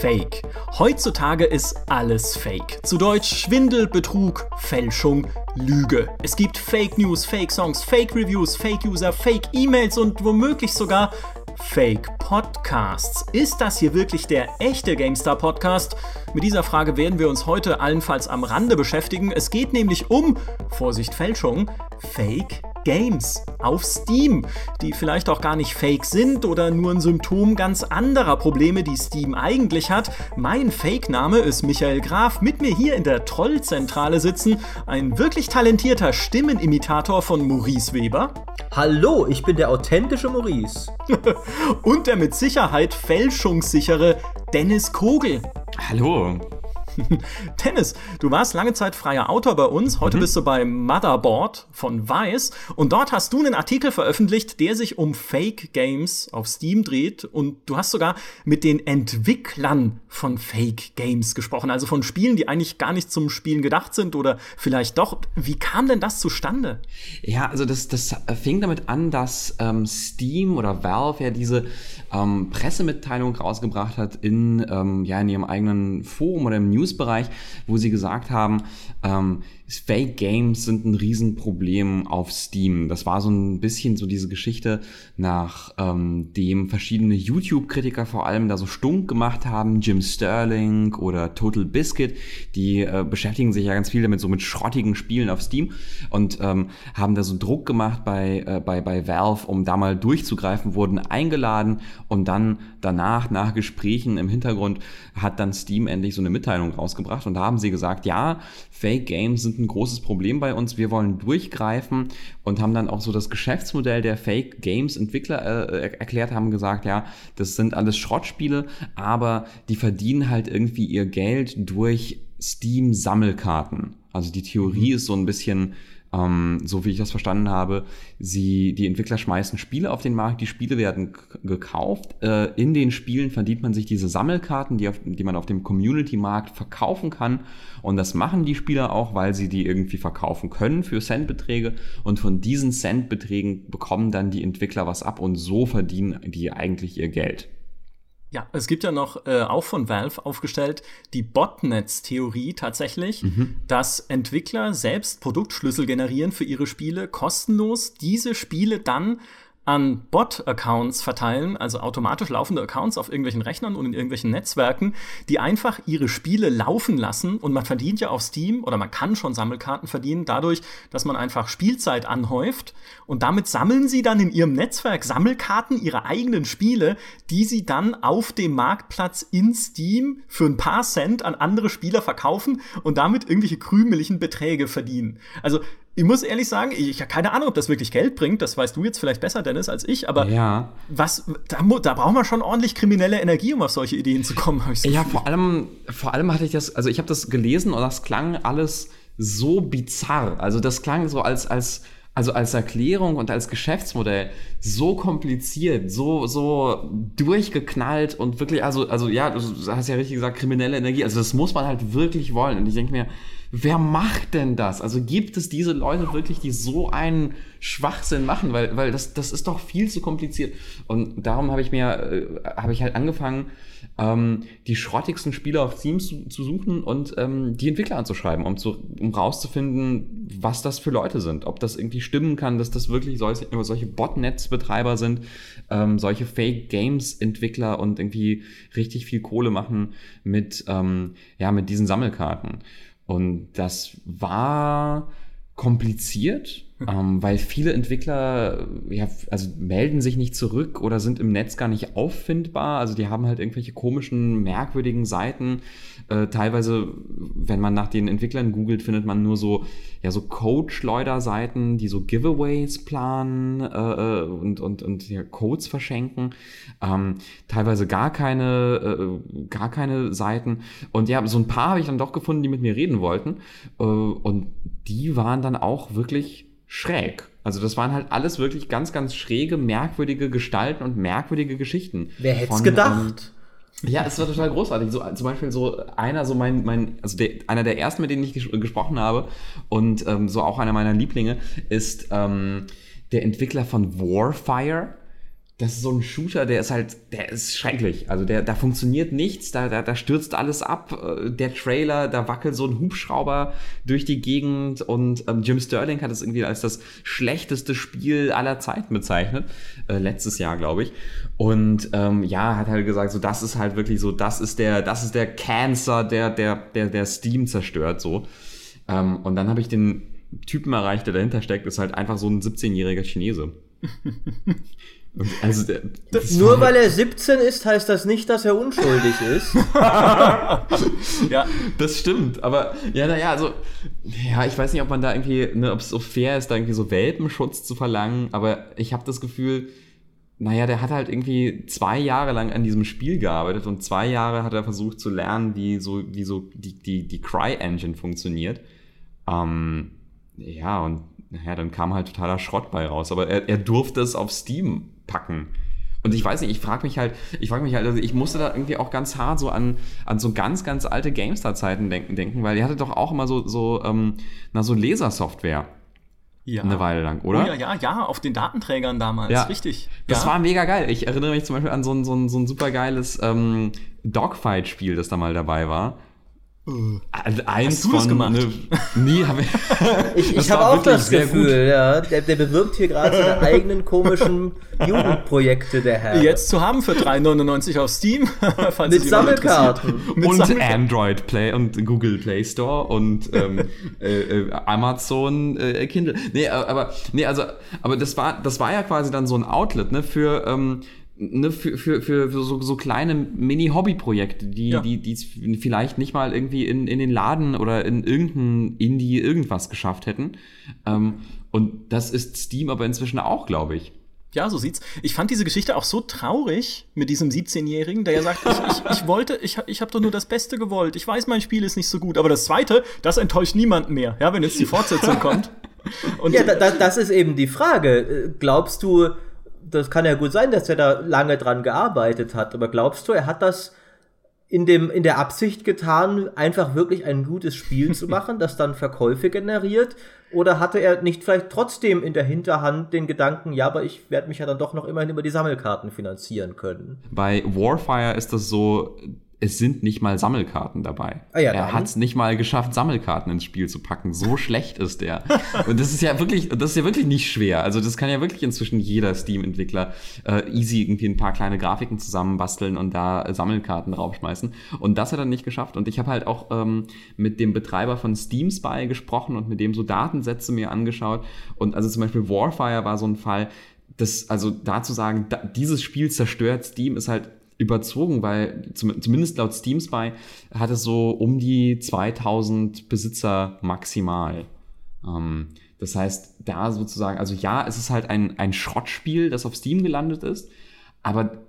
Fake. Heutzutage ist alles Fake. Zu Deutsch Schwindel, Betrug, Fälschung, Lüge. Es gibt Fake News, Fake Songs, Fake Reviews, Fake User, Fake E-Mails und womöglich sogar Fake Podcasts. Ist das hier wirklich der echte GameStar Podcast? Mit dieser Frage werden wir uns heute allenfalls am Rande beschäftigen. Es geht nämlich um, Vorsicht Fälschung, Fake Games auf Steam, die vielleicht auch gar nicht fake sind oder nur ein Symptom ganz anderer Probleme, die Steam eigentlich hat. Mein Fake-Name ist Michael Graf. Mit mir hier in der Trollzentrale sitzen ein wirklich talentierter Stimmenimitator von Maurice Weber. Hallo, ich bin der authentische Maurice. Und der mit Sicherheit fälschungssichere Dennis Kogel. Hallo. Dennis, du warst lange Zeit freier Autor bei uns. Heute mhm. bist du bei Motherboard von Vice. Und dort hast du einen Artikel veröffentlicht, der sich um Fake Games auf Steam dreht. Und du hast sogar mit den Entwicklern von Fake Games gesprochen. Also von Spielen, die eigentlich gar nicht zum Spielen gedacht sind oder vielleicht doch. Wie kam denn das zustande? Ja, also das, das fing damit an, dass ähm, Steam oder Valve ja diese ähm, Pressemitteilung rausgebracht hat in, ähm, ja, in ihrem eigenen Forum oder im Newsbereich, wo sie gesagt haben, ähm, Fake Games sind ein Riesenproblem auf Steam. Das war so ein bisschen so diese Geschichte, nach ähm, dem verschiedene YouTube-Kritiker vor allem da so stunk gemacht haben, Jim Sterling oder Total Biscuit, die äh, beschäftigen sich ja ganz viel damit, so mit schrottigen Spielen auf Steam und ähm, haben da so Druck gemacht bei, äh, bei, bei Valve, um da mal durchzugreifen, wurden eingeladen und dann danach, nach Gesprächen im Hintergrund, hat dann Steam endlich so eine Mitteilung rausgebracht und da haben sie gesagt, ja, Fake Games sind ein großes Problem bei uns. Wir wollen durchgreifen und haben dann auch so das Geschäftsmodell der Fake Games Entwickler äh, erklärt, haben gesagt, ja, das sind alles Schrottspiele, aber die verdienen halt irgendwie ihr Geld durch Steam Sammelkarten. Also die Theorie mhm. ist so ein bisschen, ähm, so wie ich das verstanden habe, sie, die Entwickler schmeißen Spiele auf den Markt, die Spiele werden gekauft. Äh, in den Spielen verdient man sich diese Sammelkarten, die, auf, die man auf dem Community-Markt verkaufen kann. Und das machen die Spieler auch, weil sie die irgendwie verkaufen können für Centbeträge. Und von diesen Centbeträgen bekommen dann die Entwickler was ab und so verdienen die eigentlich ihr Geld. Ja, es gibt ja noch äh, auch von Valve aufgestellt die Botnets-Theorie tatsächlich, mhm. dass Entwickler selbst Produktschlüssel generieren für ihre Spiele kostenlos, diese Spiele dann an Bot-Accounts verteilen, also automatisch laufende Accounts auf irgendwelchen Rechnern und in irgendwelchen Netzwerken, die einfach ihre Spiele laufen lassen und man verdient ja auf Steam oder man kann schon Sammelkarten verdienen dadurch, dass man einfach Spielzeit anhäuft und damit sammeln sie dann in ihrem Netzwerk Sammelkarten ihrer eigenen Spiele, die sie dann auf dem Marktplatz in Steam für ein paar Cent an andere Spieler verkaufen und damit irgendwelche krümeligen Beträge verdienen. Also ich muss ehrlich sagen, ich habe keine Ahnung, ob das wirklich Geld bringt. Das weißt du jetzt vielleicht besser, Dennis, als ich. Aber ja. was, da, da braucht man schon ordentlich kriminelle Energie, um auf solche Ideen zu kommen. So ja, vor allem, vor allem hatte ich das, also ich habe das gelesen und das klang alles so bizarr. Also das klang so als, als, also als Erklärung und als Geschäftsmodell so kompliziert, so, so durchgeknallt und wirklich, also, also ja, du hast ja richtig gesagt, kriminelle Energie. Also das muss man halt wirklich wollen. Und ich denke mir, wer macht denn das? Also gibt es diese Leute wirklich, die so einen Schwachsinn machen? Weil, weil das, das ist doch viel zu kompliziert. Und darum habe ich mir, äh, habe ich halt angefangen, ähm, die schrottigsten Spiele auf Steam zu, zu suchen und ähm, die Entwickler anzuschreiben, um, zu, um rauszufinden, was das für Leute sind. Ob das irgendwie stimmen kann, dass das wirklich solche, solche Botnets-Betreiber sind, ähm, solche Fake-Games-Entwickler und irgendwie richtig viel Kohle machen mit, ähm, ja, mit diesen Sammelkarten. Und das war kompliziert, ähm, weil viele Entwickler ja, also melden sich nicht zurück oder sind im Netz gar nicht auffindbar. Also die haben halt irgendwelche komischen, merkwürdigen Seiten. Äh, teilweise, wenn man nach den Entwicklern googelt, findet man nur so, ja, so Code-Schleuder-Seiten, die so Giveaways planen äh, äh, und, und, und ja, Codes verschenken. Ähm, teilweise gar keine, äh, gar keine Seiten. Und ja, so ein paar habe ich dann doch gefunden, die mit mir reden wollten. Äh, und die waren dann auch wirklich schräg. Also das waren halt alles wirklich ganz, ganz schräge, merkwürdige Gestalten und merkwürdige Geschichten. Wer hätte es gedacht? Ähm, ja, es war total großartig. So, zum Beispiel so einer, so mein, mein, also der, einer der ersten, mit denen ich ges gesprochen habe und ähm, so auch einer meiner Lieblinge ist ähm, der Entwickler von Warfire. Das ist so ein Shooter, der ist halt, der ist schrecklich. Also der, da funktioniert nichts, da, da, da stürzt alles ab. Äh, der Trailer, da wackelt so ein Hubschrauber durch die Gegend und ähm, Jim Sterling hat es irgendwie als das schlechteste Spiel aller Zeiten bezeichnet. Äh, letztes Jahr, glaube ich. Und ähm, ja, hat halt gesagt, so das ist halt wirklich so, das ist der, das ist der Cancer, der, der, der, der Steam zerstört so. Ähm, und dann habe ich den Typen erreicht, der dahinter steckt, ist halt einfach so ein 17-jähriger Chinese. Also der, Nur weil er 17 ist, heißt das nicht, dass er unschuldig ist. ja, das stimmt. Aber ja, naja, also ja, ich weiß nicht, ob man da irgendwie, ne, ob es so fair ist, da irgendwie so Welpenschutz zu verlangen. Aber ich habe das Gefühl, naja, der hat halt irgendwie zwei Jahre lang an diesem Spiel gearbeitet und zwei Jahre hat er versucht zu lernen, wie so, wie so die, die, die Cry-Engine funktioniert. Ähm, ja, und naja, dann kam halt totaler Schrott bei raus. Aber er, er durfte es auf Steam packen. Und ich weiß nicht, ich frage mich halt, ich frage mich halt, also ich musste da irgendwie auch ganz hart so an, an so ganz, ganz alte GameStar-Zeiten denken, denken, weil ihr hattet doch auch immer so, so, ähm, na, so Lasersoftware. Ja. Eine Weile lang, oder? Oh, ja, ja, ja, auf den Datenträgern damals, ja. richtig. Das ja. war mega geil. Ich erinnere mich zum Beispiel an so ein, so ein, so ein super geiles ähm, Dogfight-Spiel, das da mal dabei war. Also eins Hast du das gemacht? Ne, nie habe ich. ich ich habe auch das Gefühl, ja. Der, der, bewirbt hier gerade seine eigenen komischen Jugendprojekte, der Herr. Jetzt zu haben für 3,99 auf Steam. Mit Sammelkarten. Mit und Sammelkarten. Android Play und Google Play Store und ähm, äh, äh, Amazon äh, Kindle. Nee, aber, nee, also, aber das war, das war ja quasi dann so ein Outlet, ne, für, ähm, ne, für, für, für so, so kleine Mini-Hobby-Projekte, die, ja. die, die vielleicht nicht mal irgendwie in, in den Laden oder in irgendein Indie irgendwas geschafft hätten. Ähm, und das ist Steam aber inzwischen auch, glaube ich. Ja, so sieht's. Ich fand diese Geschichte auch so traurig mit diesem 17-Jährigen, der ja sagt, ich, ich, ich wollte, ich, ich habe doch nur das Beste gewollt. Ich weiß, mein Spiel ist nicht so gut, aber das Zweite, das enttäuscht niemanden mehr. Ja, wenn jetzt die Fortsetzung kommt. Und ja, da, das ist eben die Frage. Glaubst du, das kann ja gut sein, dass er da lange dran gearbeitet hat, aber glaubst du, er hat das in, dem, in der Absicht getan, einfach wirklich ein gutes Spiel zu machen, das dann Verkäufe generiert? Oder hatte er nicht vielleicht trotzdem in der Hinterhand den Gedanken, ja, aber ich werde mich ja dann doch noch immerhin über die Sammelkarten finanzieren können? Bei Warfire ist das so, es sind nicht mal Sammelkarten dabei. Ah ja, er hat es nicht mal geschafft, Sammelkarten ins Spiel zu packen. So schlecht ist der. Und das ist ja wirklich, das ist ja wirklich nicht schwer. Also das kann ja wirklich inzwischen jeder Steam-Entwickler äh, easy irgendwie ein paar kleine Grafiken zusammenbasteln und da äh, Sammelkarten draufschmeißen. Und das hat er nicht geschafft. Und ich habe halt auch ähm, mit dem Betreiber von Steam Spy gesprochen und mit dem so Datensätze mir angeschaut. Und also zum Beispiel Warfire war so ein Fall, das, also da zu sagen, da, dieses Spiel zerstört Steam, ist halt überzogen, weil zum, zumindest laut Steam Spy hat es so um die 2000 Besitzer maximal. Ähm, das heißt, da sozusagen, also ja, es ist halt ein, ein Schrottspiel, das auf Steam gelandet ist, aber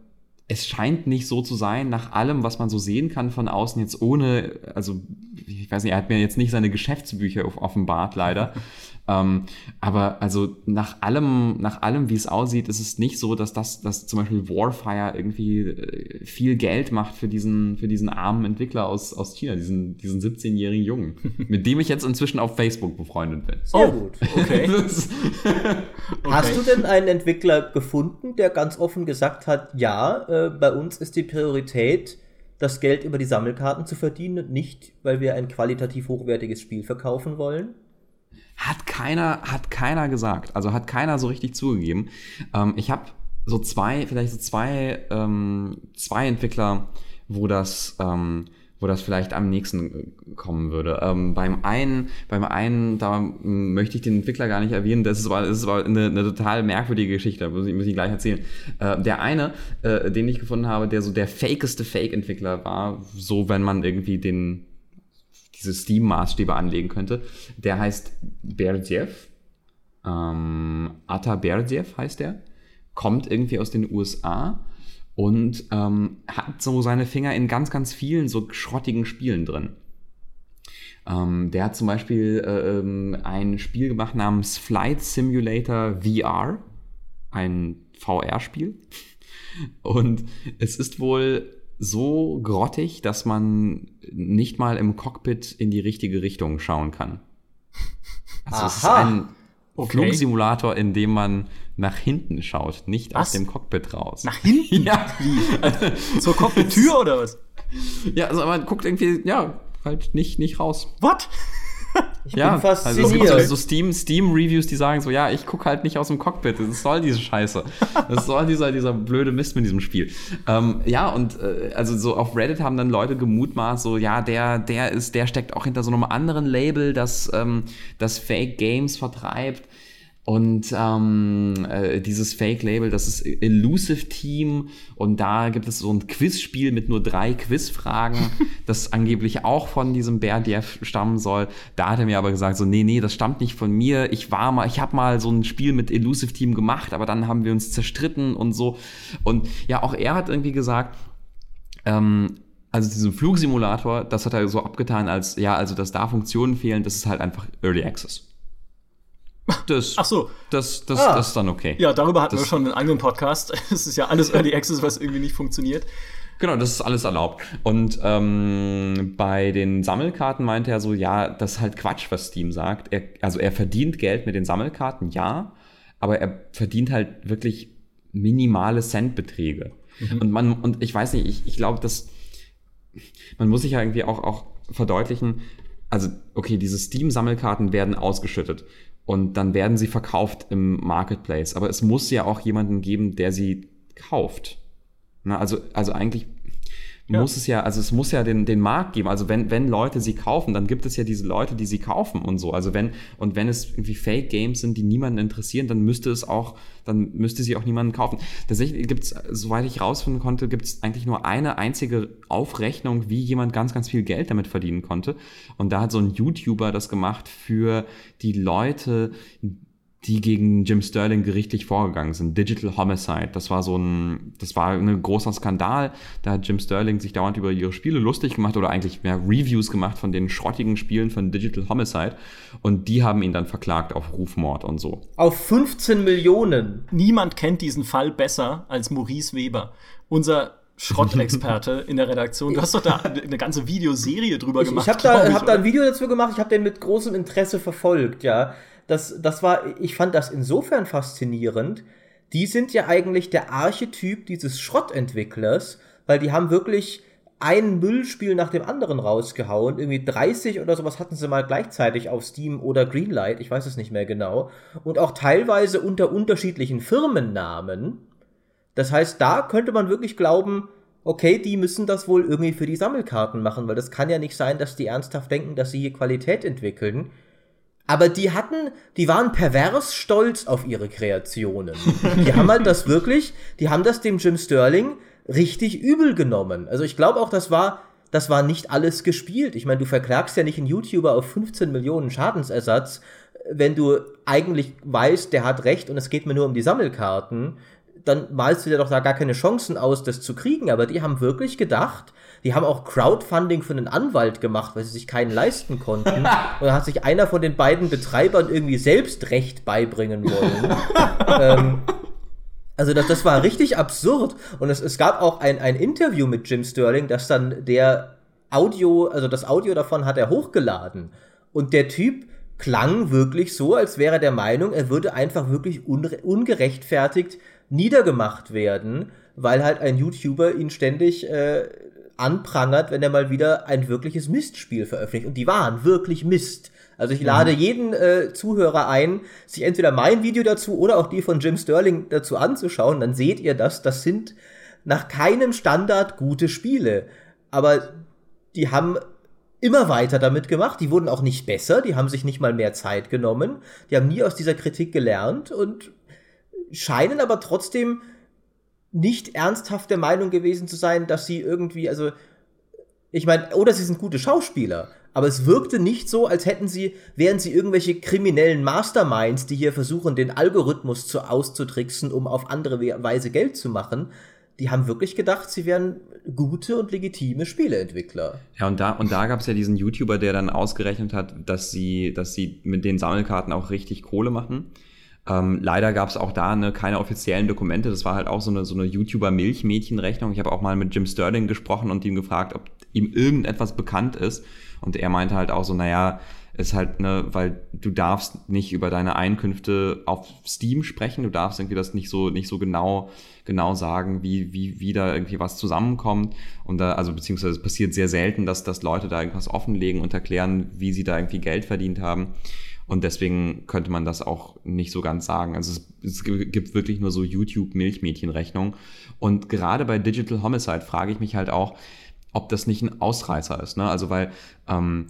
es scheint nicht so zu sein, nach allem, was man so sehen kann von außen, jetzt ohne, also ich weiß nicht, er hat mir jetzt nicht seine Geschäftsbücher offenbart, leider. Ähm, aber also nach allem, nach allem, wie es aussieht, ist es nicht so, dass das, dass zum Beispiel Warfire irgendwie äh, viel Geld macht für diesen, für diesen armen Entwickler aus, aus China, diesen, diesen 17-jährigen Jungen, mit dem ich jetzt inzwischen auf Facebook befreundet bin. Sehr oh, gut, okay. okay. Hast du denn einen Entwickler gefunden, der ganz offen gesagt hat, ja, äh, bei uns ist die Priorität, das Geld über die Sammelkarten zu verdienen und nicht, weil wir ein qualitativ hochwertiges Spiel verkaufen wollen? Hat keiner, hat keiner gesagt. Also hat keiner so richtig zugegeben. Ähm, ich habe so zwei, vielleicht so zwei, ähm, zwei Entwickler, wo das, ähm, wo das vielleicht am nächsten kommen würde. Ähm, beim einen, beim einen, da möchte ich den Entwickler gar nicht erwähnen, das ist aber, das ist aber eine, eine total merkwürdige Geschichte, muss ich, muss ich gleich erzählen. Äh, der eine, äh, den ich gefunden habe, der so der fakeste Fake-Entwickler war, so wenn man irgendwie den, diese Steam-Maßstäbe anlegen könnte. Der heißt Berdjev. Ähm, Ata Berdjev heißt der. Kommt irgendwie aus den USA und ähm, hat so seine Finger in ganz, ganz vielen so schrottigen Spielen drin. Ähm, der hat zum Beispiel äh, ähm, ein Spiel gemacht namens Flight Simulator VR, ein VR-Spiel. Und es ist wohl so grottig, dass man nicht mal im Cockpit in die richtige Richtung schauen kann. Also Aha. es ist ein Okay. Flugsimulator, in dem man nach hinten schaut, nicht was? aus dem Cockpit raus. Nach hinten? ja. Wie? Zur Cockpit-Tür oder was? Ja, also man guckt irgendwie, ja, halt nicht, nicht raus. What? Ich ja, bin fasziniert. Also so Steam, Steam Reviews, die sagen so, ja, ich gucke halt nicht aus dem Cockpit. Das soll diese Scheiße. Das soll dieser, dieser blöde Mist mit diesem Spiel. Ähm, ja, und äh, also so auf Reddit haben dann Leute gemutmaßt, so, ja, der, der ist, der steckt auch hinter so einem anderen Label, das, ähm, das Fake Games vertreibt. Und ähm, äh, dieses Fake-Label, das ist Elusive Team. Und da gibt es so ein Quizspiel mit nur drei Quizfragen, das angeblich auch von diesem Berdiev stammen soll. Da hat er mir aber gesagt, so, nee, nee, das stammt nicht von mir. Ich war mal, ich habe mal so ein Spiel mit Elusive Team gemacht, aber dann haben wir uns zerstritten und so. Und ja, auch er hat irgendwie gesagt, ähm, also diesen Flugsimulator, das hat er so abgetan als, ja, also dass da Funktionen fehlen, das ist halt einfach Early Access. Das, Ach so. Das, das, ah. das ist dann okay. Ja, darüber hatten das, wir schon einen eigenen Podcast. Es ist ja alles Early Access, was irgendwie nicht funktioniert. Genau, das ist alles erlaubt. Und ähm, bei den Sammelkarten meinte er so, ja, das ist halt Quatsch, was Steam sagt. Er, also er verdient Geld mit den Sammelkarten, ja, aber er verdient halt wirklich minimale Centbeträge. Mhm. Und man, und ich weiß nicht, ich, ich glaube, dass man muss sich ja irgendwie auch, auch verdeutlichen, also okay, diese Steam-Sammelkarten werden ausgeschüttet und dann werden sie verkauft im Marketplace. Aber es muss ja auch jemanden geben, der sie kauft. Na, also, also eigentlich muss es ja, also es muss ja den, den Markt geben. Also wenn, wenn Leute sie kaufen, dann gibt es ja diese Leute, die sie kaufen und so. Also wenn, und wenn es irgendwie Fake Games sind, die niemanden interessieren, dann müsste es auch, dann müsste sie auch niemanden kaufen. Tatsächlich gibt es, soweit ich rausfinden konnte, gibt es eigentlich nur eine einzige Aufrechnung, wie jemand ganz, ganz viel Geld damit verdienen konnte. Und da hat so ein YouTuber das gemacht für die Leute, die gegen Jim Sterling gerichtlich vorgegangen sind. Digital Homicide, das war so ein, das war ein großer Skandal. Da hat Jim Sterling sich dauernd über ihre Spiele lustig gemacht oder eigentlich mehr Reviews gemacht von den schrottigen Spielen von Digital Homicide. Und die haben ihn dann verklagt auf Rufmord und so. Auf 15 Millionen. Niemand kennt diesen Fall besser als Maurice Weber. Unser Schrottexperte in der Redaktion. Du hast doch da eine ganze Videoserie drüber gemacht. Ich habe da, hab da ein Video dazu gemacht, ich habe den mit großem Interesse verfolgt, ja das, das war, ich fand das insofern faszinierend. Die sind ja eigentlich der Archetyp dieses Schrottentwicklers, weil die haben wirklich ein Müllspiel nach dem anderen rausgehauen. Irgendwie 30 oder sowas hatten sie mal gleichzeitig auf Steam oder Greenlight, ich weiß es nicht mehr genau. Und auch teilweise unter unterschiedlichen Firmennamen. Das heißt, da könnte man wirklich glauben, okay, die müssen das wohl irgendwie für die Sammelkarten machen, weil das kann ja nicht sein, dass die ernsthaft denken, dass sie hier Qualität entwickeln. Aber die hatten, die waren pervers stolz auf ihre Kreationen. Die haben halt das wirklich, die haben das dem Jim Sterling richtig übel genommen. Also ich glaube auch, das war, das war nicht alles gespielt. Ich meine, du verklagst ja nicht einen YouTuber auf 15 Millionen Schadensersatz, wenn du eigentlich weißt, der hat recht und es geht mir nur um die Sammelkarten. Dann malst du dir doch da gar keine Chancen aus, das zu kriegen. Aber die haben wirklich gedacht, die haben auch Crowdfunding für einen Anwalt gemacht, weil sie sich keinen leisten konnten. Und da hat sich einer von den beiden Betreibern irgendwie selbst Recht beibringen wollen. ähm, also das, das war richtig absurd. Und es, es gab auch ein, ein Interview mit Jim Sterling, das dann der Audio, also das Audio davon hat er hochgeladen. Und der Typ klang wirklich so, als wäre er der Meinung, er würde einfach wirklich ungerechtfertigt niedergemacht werden, weil halt ein YouTuber ihn ständig äh, anprangert, wenn er mal wieder ein wirkliches Mistspiel veröffentlicht. Und die waren wirklich Mist. Also ich lade mhm. jeden äh, Zuhörer ein, sich entweder mein Video dazu oder auch die von Jim Sterling dazu anzuschauen. Dann seht ihr das. Das sind nach keinem Standard gute Spiele. Aber die haben immer weiter damit gemacht. Die wurden auch nicht besser. Die haben sich nicht mal mehr Zeit genommen. Die haben nie aus dieser Kritik gelernt und scheinen aber trotzdem nicht ernsthaft der Meinung gewesen zu sein, dass sie irgendwie, also, ich meine, oder sie sind gute Schauspieler, aber es wirkte nicht so, als hätten sie, wären sie irgendwelche kriminellen Masterminds, die hier versuchen, den Algorithmus zu auszutricksen, um auf andere Weise Geld zu machen. Die haben wirklich gedacht, sie wären gute und legitime Spieleentwickler. Ja, und da, und da gab es ja diesen YouTuber, der dann ausgerechnet hat, dass sie, dass sie mit den Sammelkarten auch richtig Kohle machen. Ähm, leider gab es auch da ne, keine offiziellen Dokumente. Das war halt auch so eine, so eine YouTuber-Milchmädchenrechnung. Ich habe auch mal mit Jim Sterling gesprochen und ihm gefragt, ob ihm irgendetwas bekannt ist. Und er meinte halt auch so, naja, ist halt, ne, weil du darfst nicht über deine Einkünfte auf Steam sprechen, du darfst irgendwie das nicht so, nicht so genau, genau sagen, wie, wie, wie da irgendwie was zusammenkommt. Und da, also beziehungsweise es passiert sehr selten, dass, dass Leute da irgendwas offenlegen und erklären, wie sie da irgendwie Geld verdient haben. Und deswegen könnte man das auch nicht so ganz sagen. Also es, es gibt wirklich nur so YouTube-Milchmädchenrechnung. Und gerade bei Digital Homicide frage ich mich halt auch, ob das nicht ein Ausreißer ist. Ne? Also weil ähm,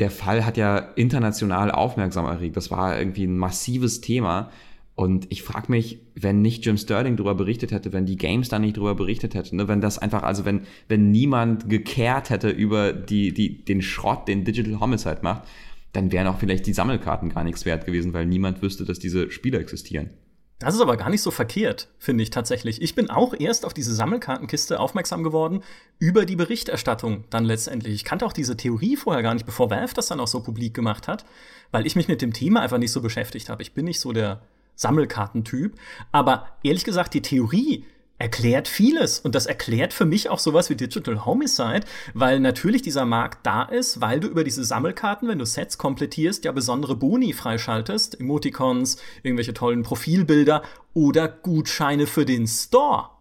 der Fall hat ja international aufmerksam erregt. Das war irgendwie ein massives Thema. Und ich frage mich, wenn nicht Jim Sterling darüber berichtet hätte, wenn die Games da nicht darüber berichtet hätten, ne, wenn das einfach, also wenn, wenn niemand gekehrt hätte über die, die, den Schrott, den Digital Homicide macht, dann wären auch vielleicht die Sammelkarten gar nichts wert gewesen, weil niemand wüsste, dass diese Spiele existieren. Das ist aber gar nicht so verkehrt, finde ich tatsächlich. Ich bin auch erst auf diese Sammelkartenkiste aufmerksam geworden über die Berichterstattung dann letztendlich. Ich kannte auch diese Theorie vorher gar nicht, bevor Valve das dann auch so publik gemacht hat, weil ich mich mit dem Thema einfach nicht so beschäftigt habe. Ich bin nicht so der Sammelkartentyp. Aber ehrlich gesagt, die Theorie, erklärt vieles. Und das erklärt für mich auch sowas wie Digital Homicide, weil natürlich dieser Markt da ist, weil du über diese Sammelkarten, wenn du Sets komplettierst, ja besondere Boni freischaltest, Emoticons, irgendwelche tollen Profilbilder oder Gutscheine für den Store.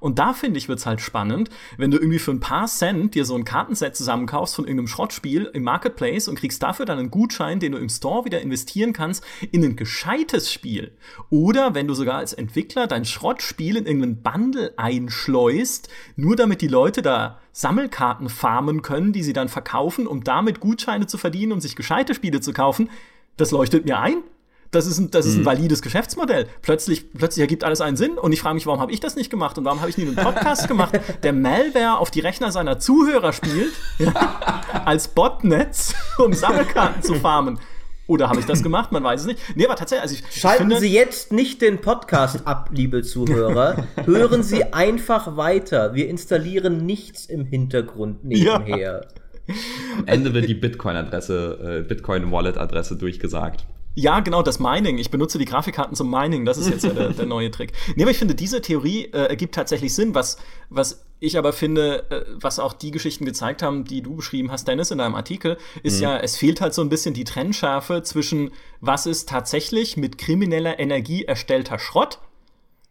Und da finde ich, wird's halt spannend, wenn du irgendwie für ein paar Cent dir so ein Kartenset zusammenkaufst von irgendeinem Schrottspiel im Marketplace und kriegst dafür dann einen Gutschein, den du im Store wieder investieren kannst in ein gescheites Spiel. Oder wenn du sogar als Entwickler dein Schrottspiel in irgendeinen Bundle einschleust, nur damit die Leute da Sammelkarten farmen können, die sie dann verkaufen, um damit Gutscheine zu verdienen und sich gescheite Spiele zu kaufen. Das leuchtet mir ein. Das ist ein, das ist ein mhm. valides Geschäftsmodell. Plötzlich, plötzlich ergibt alles einen Sinn und ich frage mich, warum habe ich das nicht gemacht und warum habe ich nie einen Podcast gemacht, der Malware auf die Rechner seiner Zuhörer spielt, ja, als Botnetz, um Sammelkarten zu farmen. Oder habe ich das gemacht? Man weiß es nicht. Nee, aber tatsächlich, also ich, Schalten ich finde, Sie jetzt nicht den Podcast ab, liebe Zuhörer. Hören Sie einfach weiter. Wir installieren nichts im Hintergrund nebenher. Ja. Am Ende wird die Bitcoin-Adresse, äh, Bitcoin-Wallet-Adresse durchgesagt. Ja, genau, das Mining. Ich benutze die Grafikkarten zum Mining. Das ist jetzt ja der, der neue Trick. Nee, aber ich finde, diese Theorie äh, ergibt tatsächlich Sinn. Was, was ich aber finde, äh, was auch die Geschichten gezeigt haben, die du beschrieben hast, Dennis, in deinem Artikel, ist mhm. ja, es fehlt halt so ein bisschen die Trennschärfe zwischen, was ist tatsächlich mit krimineller Energie erstellter Schrott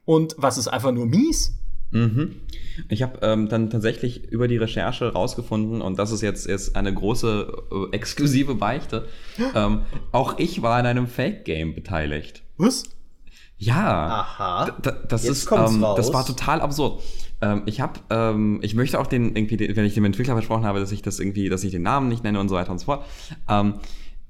und was ist einfach nur mies. Mhm. Ich habe ähm, dann tatsächlich über die Recherche rausgefunden, und das ist jetzt, jetzt eine große äh, exklusive Beichte, ähm, auch ich war in einem Fake-Game beteiligt. Was? Ja. Aha. das jetzt ist, ähm, das war total absurd. Ähm, ich habe, ähm, ich möchte auch den irgendwie, wenn ich dem Entwickler versprochen habe, dass ich das irgendwie, dass ich den Namen nicht nenne und so weiter und so fort. Ähm,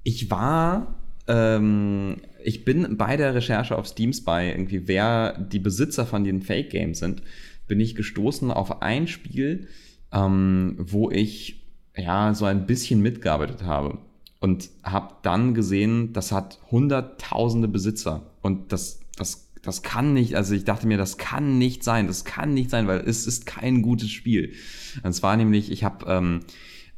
ich war ähm, ich bin bei der Recherche auf Steam Spy irgendwie, wer die Besitzer von den Fake Games sind bin ich gestoßen auf ein Spiel, ähm, wo ich ja so ein bisschen mitgearbeitet habe und habe dann gesehen, das hat hunderttausende Besitzer und das, das, das kann nicht, also ich dachte mir, das kann nicht sein, das kann nicht sein, weil es ist kein gutes Spiel. Und zwar nämlich, ich habe ähm,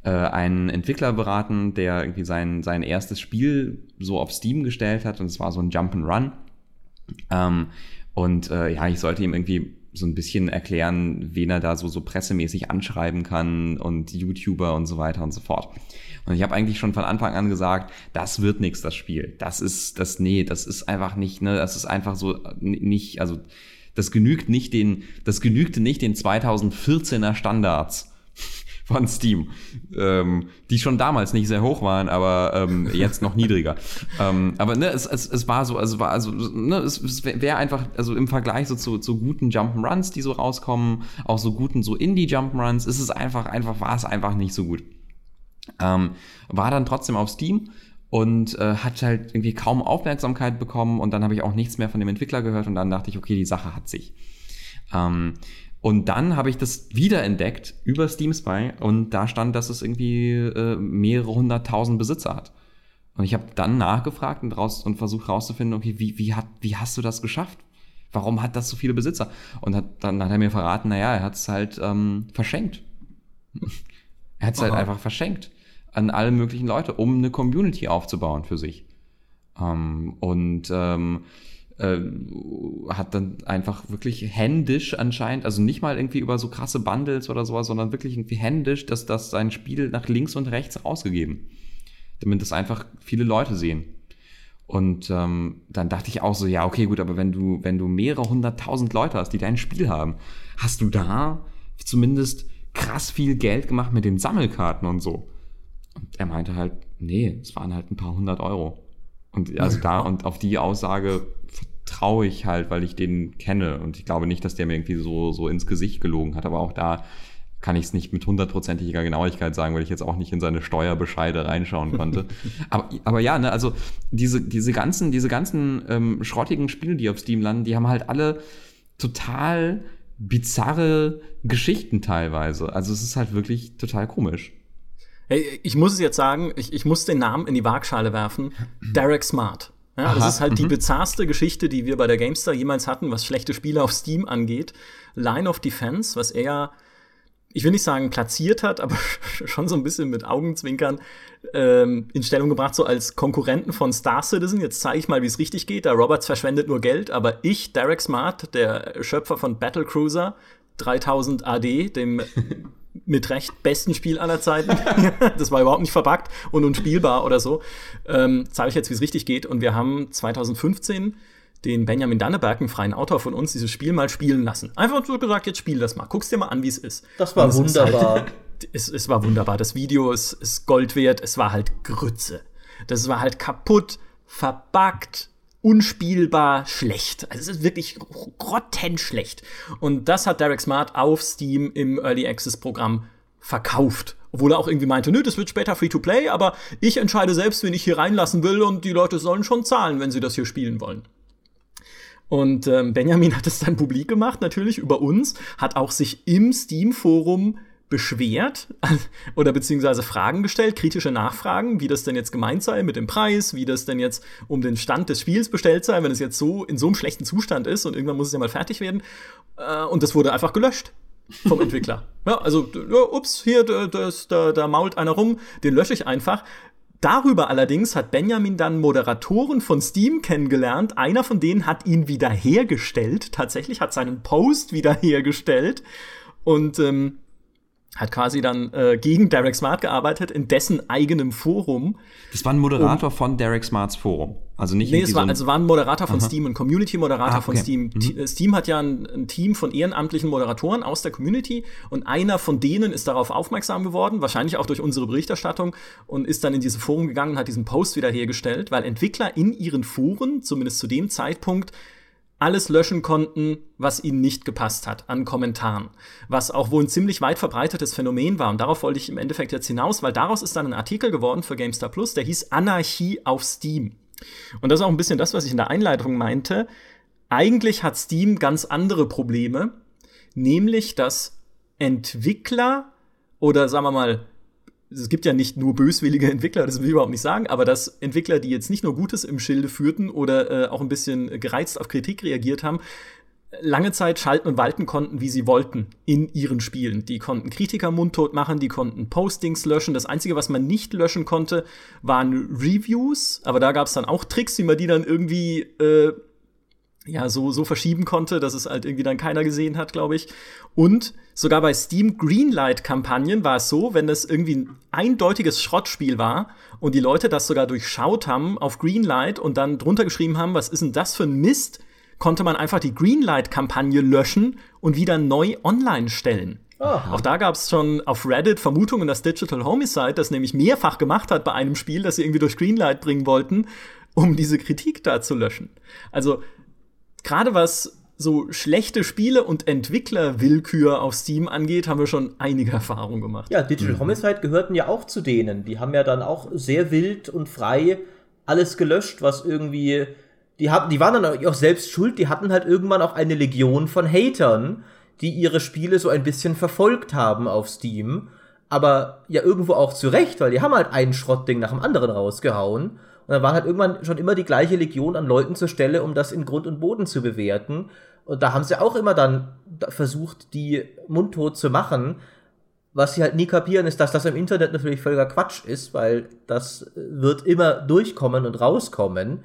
äh, einen Entwickler beraten, der irgendwie sein, sein erstes Spiel so auf Steam gestellt hat und es war so ein Jump'n'Run. Ähm, und äh, ja, ich sollte ihm irgendwie so ein bisschen erklären, wen er da so, so pressemäßig anschreiben kann und YouTuber und so weiter und so fort. Und ich habe eigentlich schon von Anfang an gesagt, das wird nichts, das Spiel. Das ist, das, nee, das ist einfach nicht, ne, das ist einfach so nicht, also das genügt nicht den, das genügte nicht den 2014er Standards von Steam, ähm, die schon damals nicht sehr hoch waren, aber ähm, jetzt noch niedriger. ähm, aber ne, es, es, es war so, also war also ne, es, es wäre einfach, also im Vergleich so zu, zu guten Jump'n'Runs, die so rauskommen, auch so guten so Indie Jump'n'Runs, ist es einfach, einfach war es einfach nicht so gut. Ähm, war dann trotzdem auf Steam und äh, hat halt irgendwie kaum Aufmerksamkeit bekommen und dann habe ich auch nichts mehr von dem Entwickler gehört und dann dachte ich, okay, die Sache hat sich. Ähm, und dann habe ich das wiederentdeckt über Steam Spy und da stand, dass es irgendwie äh, mehrere hunderttausend Besitzer hat. Und ich habe dann nachgefragt und, raus, und versucht herauszufinden, okay, wie, wie, hat, wie hast du das geschafft? Warum hat das so viele Besitzer? Und hat, dann hat er mir verraten, naja, er hat es halt ähm, verschenkt. er hat es halt einfach verschenkt an alle möglichen Leute, um eine Community aufzubauen für sich. Ähm, und ähm, äh, hat dann einfach wirklich händisch anscheinend, also nicht mal irgendwie über so krasse Bundles oder sowas, sondern wirklich irgendwie händisch, dass das sein Spiel nach links und rechts ausgegeben. Damit das einfach viele Leute sehen. Und ähm, dann dachte ich auch so, ja, okay, gut, aber wenn du, wenn du mehrere hunderttausend Leute hast, die dein Spiel haben, hast du da zumindest krass viel Geld gemacht mit den Sammelkarten und so. Und er meinte halt, nee, es waren halt ein paar hundert Euro. Und also da und auf die Aussage vertraue ich halt, weil ich den kenne. Und ich glaube nicht, dass der mir irgendwie so, so ins Gesicht gelogen hat. Aber auch da kann ich es nicht mit hundertprozentiger Genauigkeit sagen, weil ich jetzt auch nicht in seine Steuerbescheide reinschauen konnte. aber, aber ja, ne, also diese, diese ganzen, diese ganzen ähm, schrottigen Spiele, die auf Steam landen, die haben halt alle total bizarre Geschichten teilweise. Also es ist halt wirklich total komisch. Hey, ich muss es jetzt sagen, ich, ich muss den Namen in die Waagschale werfen. Derek Smart. Ja, das ist halt die mhm. bizarrste Geschichte, die wir bei der GameStar jemals hatten, was schlechte Spiele auf Steam angeht. Line of Defense, was er, ich will nicht sagen platziert hat, aber schon so ein bisschen mit Augenzwinkern ähm, in Stellung gebracht, so als Konkurrenten von Star Citizen. Jetzt zeige ich mal, wie es richtig geht. Der Roberts verschwendet nur Geld, aber ich, Derek Smart, der Schöpfer von Battle Cruiser 3000 AD, dem mit Recht besten Spiel aller Zeiten. das war überhaupt nicht verpackt und unspielbar oder so. Ähm, zeige ich jetzt, wie es richtig geht. Und wir haben 2015 den Benjamin Danneberg, einen freien Autor von uns, dieses Spiel mal spielen lassen. Einfach so gesagt, jetzt spiel das mal. Guck's dir mal an, wie es ist. Das war wunderbar. Halt, es, es, war wunderbar. Das Video ist, ist Gold wert. Es war halt Grütze. Das war halt kaputt, verbuggt, unspielbar schlecht. Also es ist wirklich grottenschlecht. Und das hat Derek Smart auf Steam im Early Access Programm verkauft. Obwohl er auch irgendwie meinte, nö, das wird später free to play, aber ich entscheide selbst, wen ich hier reinlassen will und die Leute sollen schon zahlen, wenn sie das hier spielen wollen. Und ähm, Benjamin hat es dann publik gemacht, natürlich über uns, hat auch sich im Steam-Forum beschwert oder beziehungsweise Fragen gestellt, kritische Nachfragen, wie das denn jetzt gemeint sei mit dem Preis, wie das denn jetzt um den Stand des Spiels bestellt sei, wenn es jetzt so in so einem schlechten Zustand ist und irgendwann muss es ja mal fertig werden. Äh, und das wurde einfach gelöscht vom Entwickler. ja, also, ups, hier, das, da, da mault einer rum, den lösche ich einfach. Darüber allerdings hat Benjamin dann Moderatoren von Steam kennengelernt. Einer von denen hat ihn wiederhergestellt. Tatsächlich hat seinen Post wiederhergestellt. Und ähm, hat quasi dann äh, gegen Derek Smart gearbeitet in dessen eigenem Forum. Das war ein Moderator um, von Derek Smarts Forum. Also nicht Nee, es war, so also war ein Moderator von Aha. Steam, ein Community-Moderator ah, okay. von Steam. Mhm. Äh, Steam hat ja ein, ein, Team von ehrenamtlichen Moderatoren aus der Community und einer von denen ist darauf aufmerksam geworden, wahrscheinlich auch durch unsere Berichterstattung und ist dann in diese Forum gegangen und hat diesen Post wiederhergestellt, weil Entwickler in ihren Foren, zumindest zu dem Zeitpunkt, alles löschen konnten, was ihnen nicht gepasst hat an Kommentaren. Was auch wohl ein ziemlich weit verbreitetes Phänomen war. Und darauf wollte ich im Endeffekt jetzt hinaus, weil daraus ist dann ein Artikel geworden für GameStar Plus, der hieß Anarchie auf Steam. Und das ist auch ein bisschen das, was ich in der Einleitung meinte. Eigentlich hat Steam ganz andere Probleme, nämlich dass Entwickler oder sagen wir mal es gibt ja nicht nur böswillige Entwickler, das will ich überhaupt nicht sagen, aber dass Entwickler, die jetzt nicht nur Gutes im Schilde führten oder äh, auch ein bisschen gereizt auf Kritik reagiert haben, lange Zeit schalten und walten konnten, wie sie wollten in ihren Spielen. Die konnten Kritiker mundtot machen, die konnten Postings löschen. Das Einzige, was man nicht löschen konnte, waren Reviews, aber da gab es dann auch Tricks, wie man die dann irgendwie äh, ja, so, so verschieben konnte, dass es halt irgendwie dann keiner gesehen hat, glaube ich. Und sogar bei Steam Greenlight-Kampagnen war es so, wenn das irgendwie ein eindeutiges Schrottspiel war und die Leute das sogar durchschaut haben auf Greenlight und dann drunter geschrieben haben, was ist denn das für ein Mist, konnte man einfach die Greenlight-Kampagne löschen und wieder neu online stellen. Aha. Auch da gab es schon auf Reddit Vermutungen, dass Digital Homicide das nämlich mehrfach gemacht hat bei einem Spiel, das sie irgendwie durch Greenlight bringen wollten, um diese Kritik da zu löschen. Also gerade was so schlechte Spiele und Entwicklerwillkür auf Steam angeht, haben wir schon einige Erfahrungen gemacht. Ja, Digital mhm. Homicide gehörten ja auch zu denen. Die haben ja dann auch sehr wild und frei alles gelöscht, was irgendwie. Die, haben, die waren dann auch selbst schuld, die hatten halt irgendwann auch eine Legion von Hatern, die ihre Spiele so ein bisschen verfolgt haben auf Steam. Aber ja irgendwo auch zu Recht, weil die haben halt ein Schrottding nach dem anderen rausgehauen. Und dann war halt irgendwann schon immer die gleiche Legion an Leuten zur Stelle, um das in Grund und Boden zu bewerten. Und da haben sie auch immer dann versucht, die mundtot zu machen. was sie halt nie kapieren, ist, dass das im Internet natürlich völliger Quatsch ist, weil das wird immer durchkommen und rauskommen.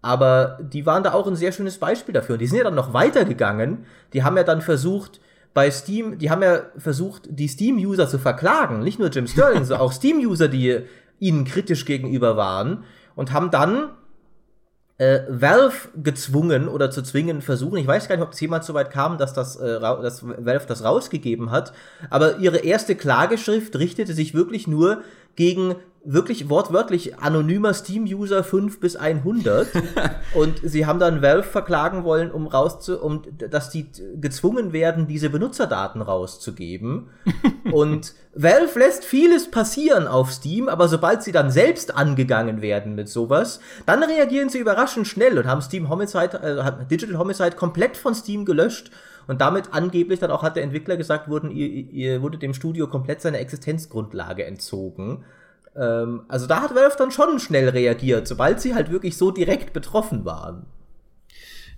Aber die waren da auch ein sehr schönes Beispiel dafür. Die sind ja dann noch weitergegangen. Die haben ja dann versucht, bei Steam, die haben ja versucht, die Steam-User zu verklagen. Nicht nur Jim Sterling, sondern auch Steam-User, die ihnen kritisch gegenüber waren. Und haben dann äh, Valve gezwungen oder zu zwingen versuchen. Ich weiß gar nicht, ob es jemals so weit kam, dass das, äh, dass Valve das rausgegeben hat. Aber ihre erste Klageschrift richtete sich wirklich nur gegen wirklich wortwörtlich anonymer Steam-User 5 bis 100 und sie haben dann Valve verklagen wollen, um rauszu, um, dass die gezwungen werden, diese Benutzerdaten rauszugeben. und Valve lässt vieles passieren auf Steam, aber sobald sie dann selbst angegangen werden mit sowas, dann reagieren sie überraschend schnell und haben Steam Homicide, hat Digital Homicide komplett von Steam gelöscht und damit angeblich dann auch hat der Entwickler gesagt, wurden, ihr, ihr wurde dem Studio komplett seine Existenzgrundlage entzogen. Ähm, also da hat Valve dann schon schnell reagiert, sobald sie halt wirklich so direkt betroffen waren.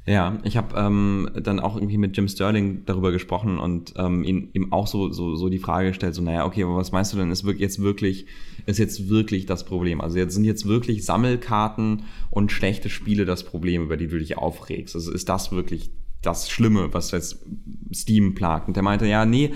Ja, ich habe ähm, dann auch irgendwie mit Jim Sterling darüber gesprochen und ähm, ihn, ihm auch so, so, so die Frage gestellt, so, naja, okay, aber was meinst du denn, ist jetzt wirklich, ist jetzt wirklich das Problem? Also jetzt sind jetzt wirklich Sammelkarten und schlechte Spiele das Problem, über die du dich aufregst. Also ist das wirklich das Schlimme, was jetzt Steam plagt? Und der meinte, ja, nee,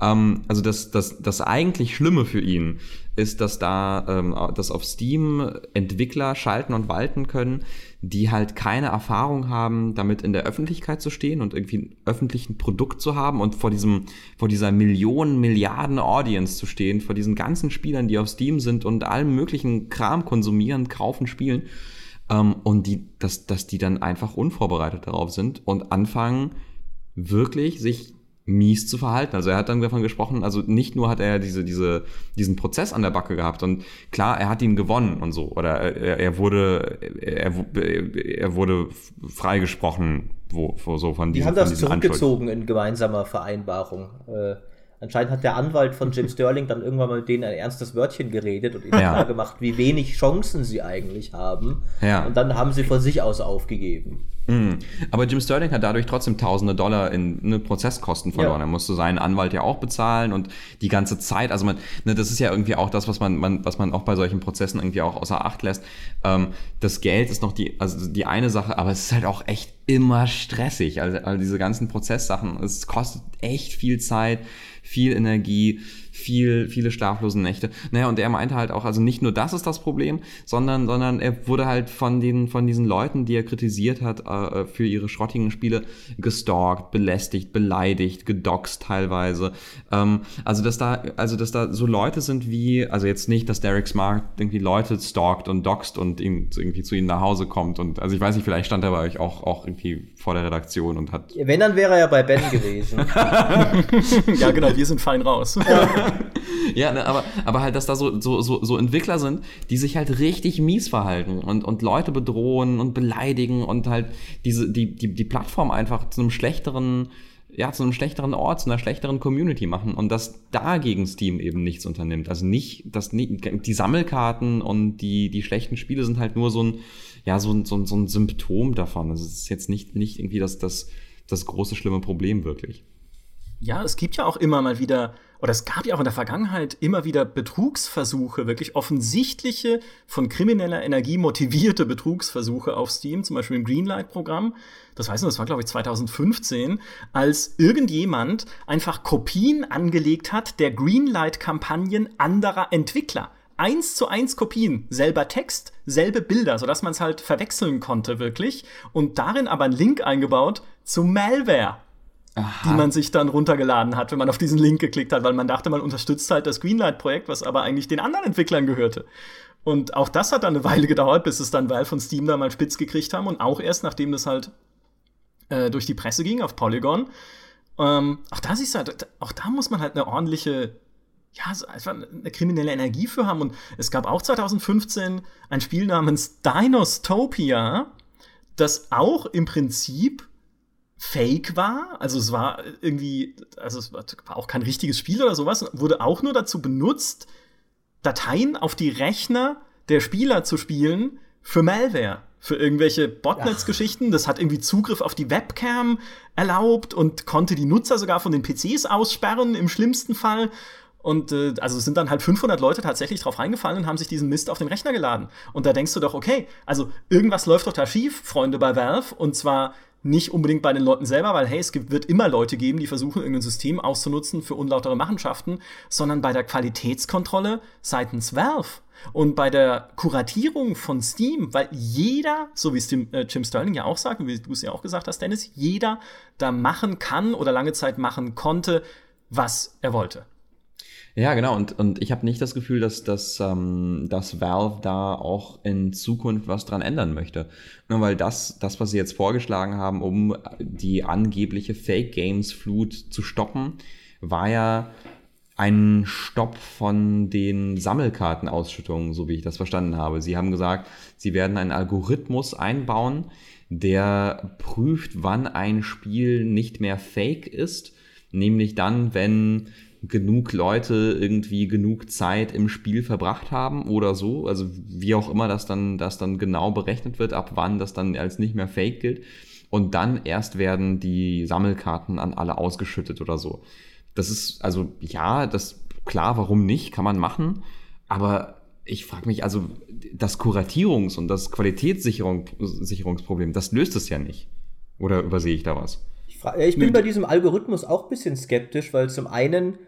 ähm, also das, das, das eigentlich Schlimme für ihn ist, dass da, ähm, dass auf Steam Entwickler schalten und walten können, die halt keine Erfahrung haben, damit in der Öffentlichkeit zu stehen und irgendwie ein öffentlichen Produkt zu haben und vor diesem, vor dieser Millionen, Milliarden Audience zu stehen, vor diesen ganzen Spielern, die auf Steam sind und allem möglichen Kram konsumieren, kaufen, spielen. Ähm, und die, dass, dass die dann einfach unvorbereitet darauf sind und anfangen, wirklich sich mies zu verhalten. Also er hat dann davon gesprochen, also nicht nur hat er diese, diese, diesen Prozess an der Backe gehabt und klar, er hat ihn gewonnen und so, oder er, er wurde, er, er wurde freigesprochen, wo, wo so von diesem Die haben das zurückgezogen in gemeinsamer Vereinbarung. Äh, Anscheinend hat der Anwalt von Jim Sterling dann irgendwann mal mit denen ein ernstes Wörtchen geredet und ihnen ja. klar gemacht, wie wenig Chancen sie eigentlich haben. Ja. Und dann haben sie von sich aus aufgegeben. Mhm. Aber Jim Sterling hat dadurch trotzdem tausende Dollar in ne, Prozesskosten verloren. Ja. Er musste seinen Anwalt ja auch bezahlen und die ganze Zeit, also man, ne, das ist ja irgendwie auch das, was man, man, was man auch bei solchen Prozessen irgendwie auch außer Acht lässt. Ähm, das Geld ist noch die, also die eine Sache, aber es ist halt auch echt immer stressig. Also, also diese ganzen Prozesssachen, es kostet echt viel Zeit viel Energie, viel, viele schlaflose Nächte. Naja, und er meinte halt auch, also nicht nur das ist das Problem, sondern, sondern er wurde halt von den, von diesen Leuten, die er kritisiert hat, äh, für ihre schrottigen Spiele, gestalkt, belästigt, beleidigt, gedoxt teilweise. Ähm, also, dass da, also, dass da so Leute sind wie, also jetzt nicht, dass Derek Smart irgendwie Leute stalkt und doxt und ihn, irgendwie zu ihnen nach Hause kommt und, also ich weiß nicht, vielleicht stand er bei euch auch, auch irgendwie vor der Redaktion und hat. Wenn, dann wäre er ja bei Ben gewesen. ja, genau, wir sind fein raus. Ja. ja, ne, aber, aber halt, dass da so, so, so, so Entwickler sind, die sich halt richtig mies verhalten und, und Leute bedrohen und beleidigen und halt diese, die, die, die Plattform einfach zu einem schlechteren, ja, zu einem schlechteren Ort, zu einer schlechteren Community machen und dass dagegen Steam eben nichts unternimmt. Also nicht, dass die Sammelkarten und die, die schlechten Spiele sind halt nur so ein, ja, so ein, so ein, so ein Symptom davon. Also es ist jetzt nicht, nicht irgendwie das, das, das große, schlimme Problem wirklich. Ja, es gibt ja auch immer mal wieder oder es gab ja auch in der Vergangenheit immer wieder Betrugsversuche, wirklich offensichtliche, von krimineller Energie motivierte Betrugsversuche auf Steam, zum Beispiel im Greenlight-Programm. Das weiß ich, das war glaube ich 2015, als irgendjemand einfach Kopien angelegt hat der Greenlight-Kampagnen anderer Entwickler eins zu eins Kopien, selber Text, selbe Bilder, sodass man es halt verwechseln konnte wirklich und darin aber einen Link eingebaut zu Malware. Aha. die man sich dann runtergeladen hat, wenn man auf diesen Link geklickt hat, weil man dachte, man unterstützt halt das Greenlight-Projekt, was aber eigentlich den anderen Entwicklern gehörte. Und auch das hat dann eine Weile gedauert, bis es dann Valve von Steam da mal spitz gekriegt haben und auch erst nachdem das halt äh, durch die Presse ging auf Polygon. Ähm, auch da siehst du halt, auch da muss man halt eine ordentliche ja, einfach eine kriminelle Energie für haben. Und es gab auch 2015 ein Spiel namens Dinostopia, das auch im Prinzip fake war. Also es war irgendwie, also es war auch kein richtiges Spiel oder sowas, wurde auch nur dazu benutzt, Dateien auf die Rechner der Spieler zu spielen für Malware, für irgendwelche Botnets-Geschichten. Das hat irgendwie Zugriff auf die Webcam erlaubt und konnte die Nutzer sogar von den PCs aussperren im schlimmsten Fall. Und äh, also sind dann halt 500 Leute tatsächlich drauf reingefallen und haben sich diesen Mist auf den Rechner geladen. Und da denkst du doch, okay, also irgendwas läuft doch da schief, Freunde bei Valve. Und zwar nicht unbedingt bei den Leuten selber, weil hey, es gibt, wird immer Leute geben, die versuchen, irgendein System auszunutzen für unlautere Machenschaften, sondern bei der Qualitätskontrolle seitens Valve. Und bei der Kuratierung von Steam, weil jeder, so wie es Tim, äh, Jim Sterling ja auch sagt, wie du es ja auch gesagt hast, Dennis, jeder da machen kann oder lange Zeit machen konnte, was er wollte. Ja, genau. Und, und ich habe nicht das Gefühl, dass, dass, ähm, dass Valve da auch in Zukunft was dran ändern möchte. Nur weil das, das, was sie jetzt vorgeschlagen haben, um die angebliche Fake-Games-Flut zu stoppen, war ja ein Stopp von den Sammelkartenausschüttungen, so wie ich das verstanden habe. Sie haben gesagt, sie werden einen Algorithmus einbauen, der prüft, wann ein Spiel nicht mehr fake ist, nämlich dann, wenn genug Leute irgendwie genug Zeit im Spiel verbracht haben oder so, also wie auch immer das dann, das dann genau berechnet wird, ab wann das dann als nicht mehr fake gilt. Und dann erst werden die Sammelkarten an alle ausgeschüttet oder so. Das ist, also ja, das klar, warum nicht, kann man machen. Aber ich frage mich, also das Kuratierungs- und das Qualitätssicherungsproblem, das löst es ja nicht. Oder übersehe ich da was? Ich, frage, ich bin Nö. bei diesem Algorithmus auch ein bisschen skeptisch, weil zum einen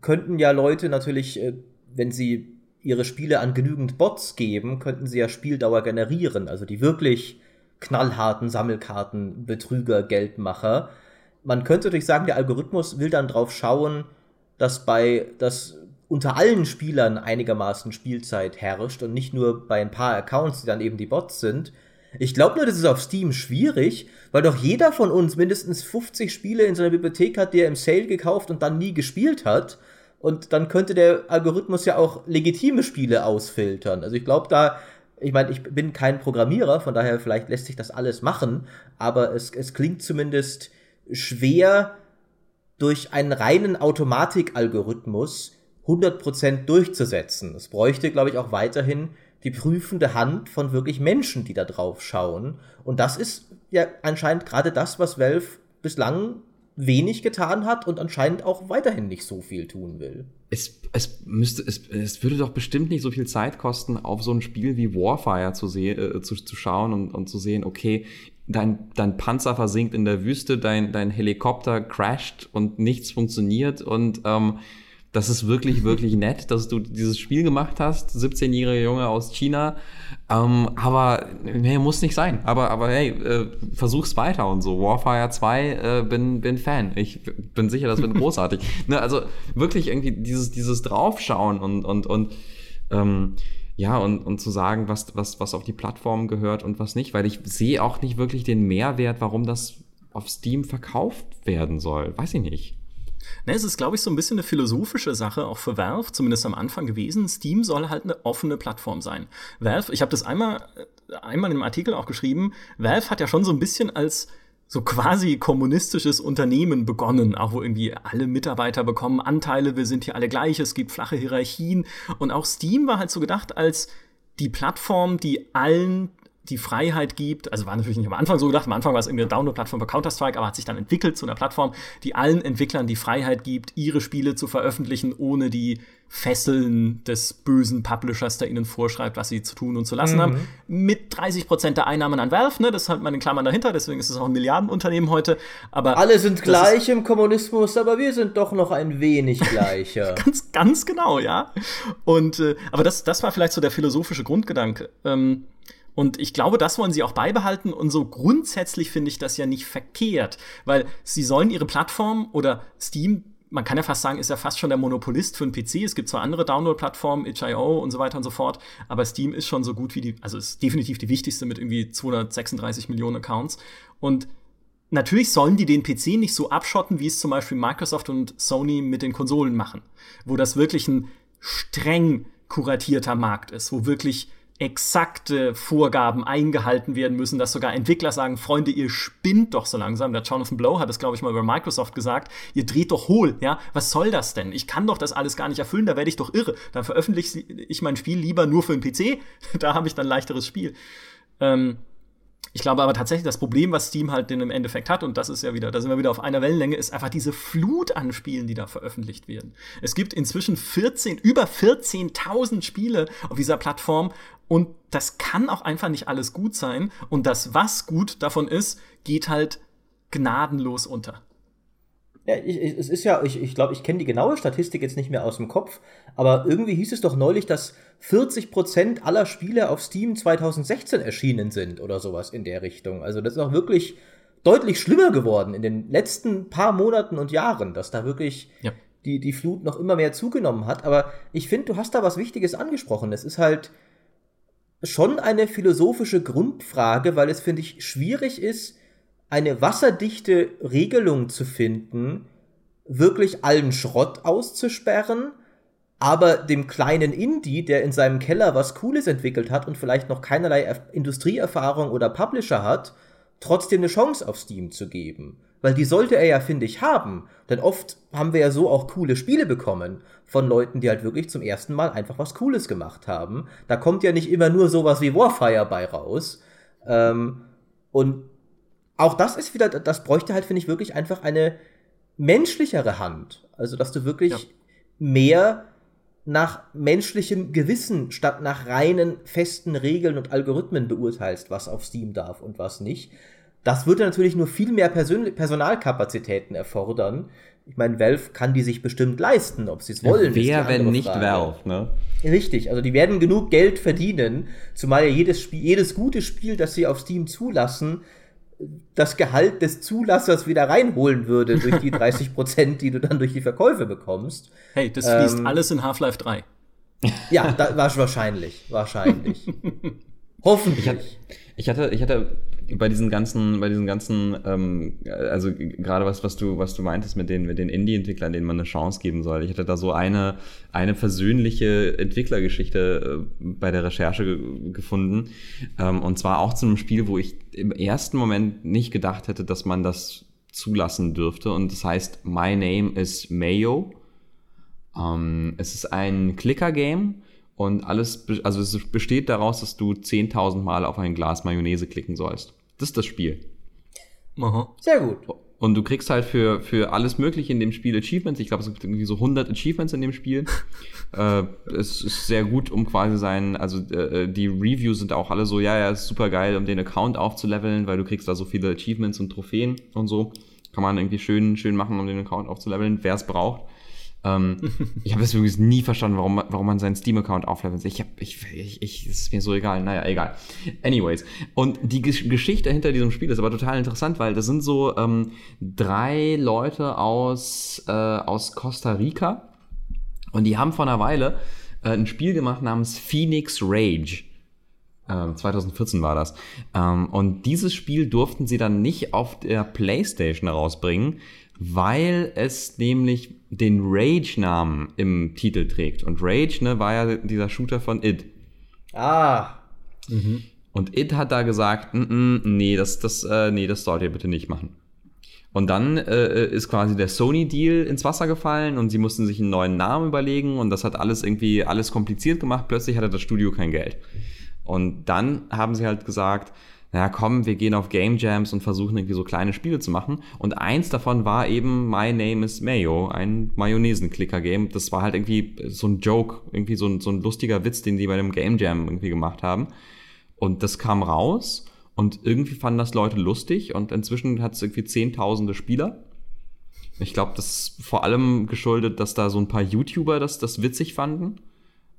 könnten ja Leute natürlich, äh, wenn sie ihre Spiele an genügend Bots geben, könnten sie ja Spieldauer generieren. Also die wirklich knallharten Sammelkarten, Betrüger, Geldmacher. Man könnte natürlich sagen, der Algorithmus will dann drauf schauen, dass bei, dass unter allen Spielern einigermaßen Spielzeit herrscht und nicht nur bei ein paar Accounts, die dann eben die Bots sind. Ich glaube nur, das ist auf Steam schwierig, weil doch jeder von uns mindestens 50 Spiele in seiner Bibliothek hat, die er im Sale gekauft und dann nie gespielt hat. Und dann könnte der Algorithmus ja auch legitime Spiele ausfiltern. Also ich glaube da, ich meine, ich bin kein Programmierer, von daher vielleicht lässt sich das alles machen, aber es, es klingt zumindest schwer, durch einen reinen Automatikalgorithmus 100% durchzusetzen. Es bräuchte, glaube ich, auch weiterhin die prüfende Hand von wirklich Menschen, die da drauf schauen. Und das ist ja anscheinend gerade das, was Valve bislang wenig getan hat und anscheinend auch weiterhin nicht so viel tun will. Es, es müsste, es, es würde doch bestimmt nicht so viel Zeit kosten, auf so ein Spiel wie Warfire zu, äh, zu, zu schauen und, und zu sehen, okay, dein, dein Panzer versinkt in der Wüste, dein, dein Helikopter crasht und nichts funktioniert und ähm, das ist wirklich, wirklich nett, dass du dieses Spiel gemacht hast, 17-jährige Junge aus China. Ähm, aber nee, muss nicht sein. Aber, aber hey, äh, versuch's weiter und so. Warfire 2, äh, bin, bin Fan. Ich bin sicher, das wird großartig. ne, also wirklich irgendwie dieses, dieses Draufschauen und, und, und ähm, ja, und, und zu sagen, was, was, was auf die Plattform gehört und was nicht, weil ich sehe auch nicht wirklich den Mehrwert, warum das auf Steam verkauft werden soll. Weiß ich nicht. Ne, es ist, glaube ich, so ein bisschen eine philosophische Sache, auch für Valve, zumindest am Anfang gewesen. Steam soll halt eine offene Plattform sein. Valve, ich habe das einmal, äh, einmal im Artikel auch geschrieben, Valve hat ja schon so ein bisschen als so quasi kommunistisches Unternehmen begonnen, auch wo irgendwie alle Mitarbeiter bekommen Anteile, wir sind hier alle gleich, es gibt flache Hierarchien. Und auch Steam war halt so gedacht als die Plattform, die allen die Freiheit gibt, also war natürlich nicht am Anfang so gedacht, am Anfang war es irgendwie eine Download-Plattform für Counter-Strike, aber hat sich dann entwickelt zu einer Plattform, die allen Entwicklern die Freiheit gibt, ihre Spiele zu veröffentlichen, ohne die Fesseln des bösen Publishers, der ihnen vorschreibt, was sie zu tun und zu lassen mhm. haben. Mit 30 Prozent der Einnahmen an Valve, ne, das ist halt mal in Klammern dahinter, deswegen ist es auch ein Milliardenunternehmen heute. Aber alle sind gleich im Kommunismus, aber wir sind doch noch ein wenig gleicher. ganz, ganz genau, ja. Und äh, aber das, das war vielleicht so der philosophische Grundgedanke. Ähm, und ich glaube, das wollen sie auch beibehalten. Und so grundsätzlich finde ich das ja nicht verkehrt, weil sie sollen ihre Plattform oder Steam man kann ja fast sagen, ist ja fast schon der Monopolist für einen PC. Es gibt zwar andere Download-Plattformen, itch.io und so weiter und so fort, aber Steam ist schon so gut wie die, also ist definitiv die wichtigste mit irgendwie 236 Millionen Accounts. Und natürlich sollen die den PC nicht so abschotten, wie es zum Beispiel Microsoft und Sony mit den Konsolen machen, wo das wirklich ein streng kuratierter Markt ist, wo wirklich exakte Vorgaben eingehalten werden müssen, dass sogar Entwickler sagen, Freunde, ihr spinnt doch so langsam. Der Jonathan Blow hat es, glaube ich, mal über Microsoft gesagt, ihr dreht doch hohl, ja, was soll das denn? Ich kann doch das alles gar nicht erfüllen, da werde ich doch irre. Dann veröffentliche ich mein Spiel lieber nur für den PC, da habe ich dann leichteres Spiel. Ähm, Ich glaube aber tatsächlich, das Problem, was Steam halt im Endeffekt hat, und das ist ja wieder, da sind wir wieder auf einer Wellenlänge, ist einfach diese Flut an Spielen, die da veröffentlicht werden. Es gibt inzwischen 14, über 14.000 Spiele auf dieser Plattform und das kann auch einfach nicht alles gut sein. Und das, was gut davon ist, geht halt gnadenlos unter. Ja, ich, ich, es ist ja, ich, ich glaube, ich kenne die genaue Statistik jetzt nicht mehr aus dem Kopf, aber irgendwie hieß es doch neulich, dass 40% aller Spiele auf Steam 2016 erschienen sind oder sowas in der Richtung. Also das ist auch wirklich deutlich schlimmer geworden in den letzten paar Monaten und Jahren, dass da wirklich ja. die, die Flut noch immer mehr zugenommen hat. Aber ich finde, du hast da was Wichtiges angesprochen. Es ist halt schon eine philosophische Grundfrage, weil es, finde ich, schwierig ist, eine wasserdichte Regelung zu finden, wirklich allen Schrott auszusperren, aber dem kleinen Indie, der in seinem Keller was Cooles entwickelt hat und vielleicht noch keinerlei Industrieerfahrung oder Publisher hat, trotzdem eine Chance auf Steam zu geben. Weil die sollte er ja, finde ich, haben. Denn oft haben wir ja so auch coole Spiele bekommen von Leuten, die halt wirklich zum ersten Mal einfach was Cooles gemacht haben. Da kommt ja nicht immer nur sowas wie Warfire bei raus. Ähm, und auch das ist wieder, das bräuchte halt, finde ich, wirklich einfach eine menschlichere Hand. Also, dass du wirklich ja. mehr nach menschlichem Gewissen statt nach reinen festen Regeln und Algorithmen beurteilst, was auf Steam darf und was nicht. Das würde natürlich nur viel mehr Persön Personalkapazitäten erfordern. Ich meine, Valve kann die sich bestimmt leisten, ob sie es wollen. Wer, wenn nicht Frage. Valve, ne? Richtig, also die werden genug Geld verdienen, zumal ja jedes Spiel, jedes gute Spiel, das sie auf Steam zulassen, das Gehalt des Zulassers wieder reinholen würde durch die 30 Prozent, die du dann durch die Verkäufe bekommst. Hey, das fließt ähm, alles in Half-Life 3. Ja, da war wahrscheinlich, wahrscheinlich. Hoffentlich. Ich hatte, ich hatte bei diesen ganzen, bei diesen ganzen, ähm, also gerade was, was du, was du meintest mit den, mit den Indie-Entwicklern, denen man eine Chance geben soll. Ich hatte da so eine, eine persönliche Entwicklergeschichte äh, bei der Recherche ge gefunden. Ähm, und zwar auch zu einem Spiel, wo ich im ersten Moment nicht gedacht hätte, dass man das zulassen dürfte. Und das heißt My Name is Mayo. Ähm, es ist ein Clicker-Game und alles, also es besteht daraus, dass du 10.000 Mal auf ein Glas Mayonnaise klicken sollst. Das ist das Spiel. Aha. Sehr gut. Und du kriegst halt für, für alles Mögliche in dem Spiel Achievements. Ich glaube, es gibt irgendwie so 100 Achievements in dem Spiel. äh, es ist sehr gut, um quasi sein, also äh, die Reviews sind auch alle so, ja, ja, ist super geil, um den Account aufzuleveln, weil du kriegst da so viele Achievements und Trophäen und so. Kann man irgendwie schön, schön machen, um den Account aufzuleveln, wer es braucht. Ähm, ich habe es übrigens nie verstanden, warum, warum man seinen Steam-Account auflevelt. Ich habe, ich, ich, ich, ist mir so egal. Naja, egal. Anyways. Und die Geschichte hinter diesem Spiel ist aber total interessant, weil das sind so ähm, drei Leute aus, äh, aus Costa Rica und die haben vor einer Weile äh, ein Spiel gemacht namens Phoenix Rage. 2014 ähm, war das. Ähm, und dieses Spiel durften sie dann nicht auf der PlayStation rausbringen, weil es nämlich den Rage-Namen im Titel trägt. Und Rage, ne, war ja dieser Shooter von It. Ah. Mhm. Und It hat da gesagt, N -n, nee, das, das, äh, nee, das sollt ihr bitte nicht machen. Und dann äh, ist quasi der Sony-Deal ins Wasser gefallen und sie mussten sich einen neuen Namen überlegen und das hat alles irgendwie alles kompliziert gemacht. Plötzlich hatte das Studio kein Geld. Und dann haben sie halt gesagt, naja, komm, wir gehen auf Game Jams und versuchen irgendwie so kleine Spiele zu machen. Und eins davon war eben My Name is Mayo, ein Mayonnaisen-Clicker-Game. Das war halt irgendwie so ein Joke, irgendwie so ein, so ein lustiger Witz, den die bei dem Game Jam irgendwie gemacht haben. Und das kam raus und irgendwie fanden das Leute lustig und inzwischen hat es irgendwie zehntausende Spieler. Ich glaube, das ist vor allem geschuldet, dass da so ein paar YouTuber das, das witzig fanden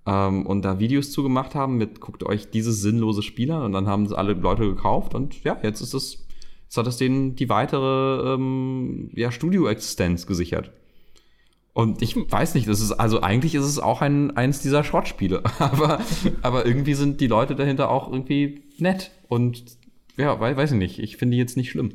ähm, und da Videos zugemacht haben mit, guckt euch dieses sinnlose Spiel an und dann haben es alle Leute gekauft und ja, jetzt ist es, jetzt hat es denen die weitere ähm, ja, Studioexistenz gesichert. Und ich weiß nicht, das ist, also eigentlich ist es auch ein, eins dieser Schrottspiele. aber, aber irgendwie sind die Leute dahinter auch irgendwie nett. Und ja, weiß, weiß ich nicht. Ich finde die jetzt nicht schlimm.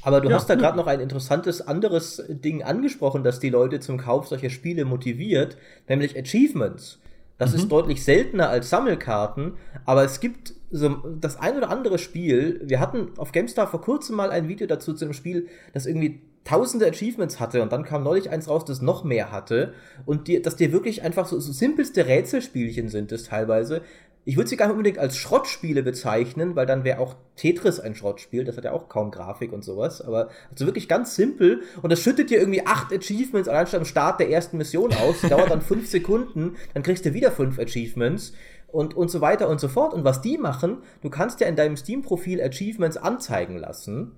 Aber du ja. hast da gerade noch ein interessantes anderes Ding angesprochen, das die Leute zum Kauf solcher Spiele motiviert, nämlich Achievements. Das mhm. ist deutlich seltener als Sammelkarten, aber es gibt so das ein oder andere Spiel. Wir hatten auf GameStar vor kurzem mal ein Video dazu zu einem Spiel, das irgendwie tausende Achievements hatte und dann kam neulich eins raus, das noch mehr hatte und die, dass dir wirklich einfach so, so simpelste Rätselspielchen sind es teilweise, ich würde sie gar nicht unbedingt als Schrottspiele bezeichnen, weil dann wäre auch Tetris ein Schrottspiel. Das hat ja auch kaum Grafik und sowas. Aber also wirklich ganz simpel. Und das schüttet dir irgendwie acht Achievements allein schon am Start der ersten Mission aus. Die dauert dann fünf Sekunden. Dann kriegst du wieder fünf Achievements. Und, und so weiter und so fort. Und was die machen, du kannst ja in deinem Steam-Profil Achievements anzeigen lassen.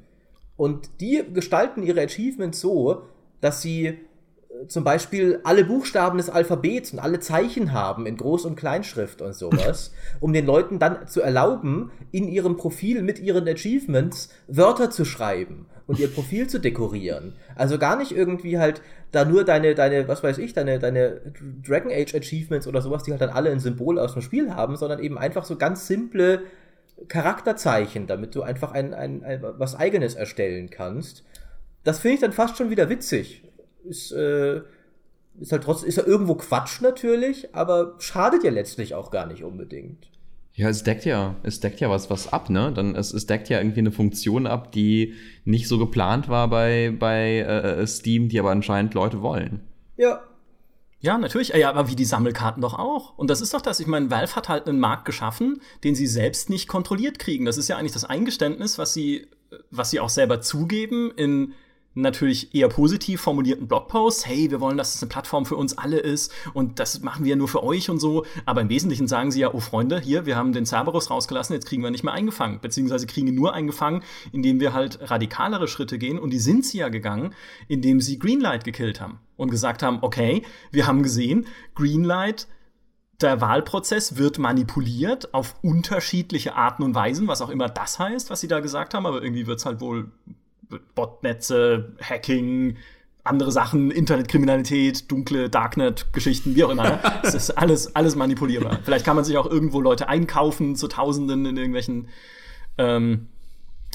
Und die gestalten ihre Achievements so, dass sie zum Beispiel alle Buchstaben des Alphabets und alle Zeichen haben in Groß- und Kleinschrift und sowas, um den Leuten dann zu erlauben, in ihrem Profil mit ihren Achievements Wörter zu schreiben und ihr Profil zu dekorieren. Also gar nicht irgendwie halt da nur deine, deine, was weiß ich, deine, deine Dragon Age Achievements oder sowas, die halt dann alle ein Symbol aus dem Spiel haben, sondern eben einfach so ganz simple Charakterzeichen, damit du einfach ein, ein, ein was eigenes erstellen kannst. Das finde ich dann fast schon wieder witzig ist, äh, ist halt trotzdem, ist ja irgendwo Quatsch natürlich, aber schadet ja letztlich auch gar nicht unbedingt. Ja, es deckt ja, es deckt ja was, was ab, ne? Dann, es, es deckt ja irgendwie eine Funktion ab, die nicht so geplant war bei, bei äh, Steam, die aber anscheinend Leute wollen. Ja. Ja, natürlich, ja, aber wie die Sammelkarten doch auch. Und das ist doch das, ich meine, Valve hat halt einen Markt geschaffen, den sie selbst nicht kontrolliert kriegen. Das ist ja eigentlich das Eingeständnis, was sie, was sie auch selber zugeben in natürlich eher positiv formulierten Blogposts, hey, wir wollen, dass es eine Plattform für uns alle ist und das machen wir nur für euch und so. Aber im Wesentlichen sagen sie ja, oh Freunde, hier, wir haben den Cerberus rausgelassen, jetzt kriegen wir nicht mehr eingefangen, beziehungsweise kriegen ihn nur eingefangen, indem wir halt radikalere Schritte gehen. Und die sind sie ja gegangen, indem sie Greenlight gekillt haben und gesagt haben, okay, wir haben gesehen, Greenlight der Wahlprozess wird manipuliert auf unterschiedliche Arten und Weisen, was auch immer das heißt, was sie da gesagt haben, aber irgendwie wird es halt wohl Botnetze, Hacking, andere Sachen, Internetkriminalität, dunkle Darknet-Geschichten, wie auch immer. Ne? Es ist alles, alles manipulierbar. Vielleicht kann man sich auch irgendwo Leute einkaufen zu Tausenden in irgendwelchen, ähm,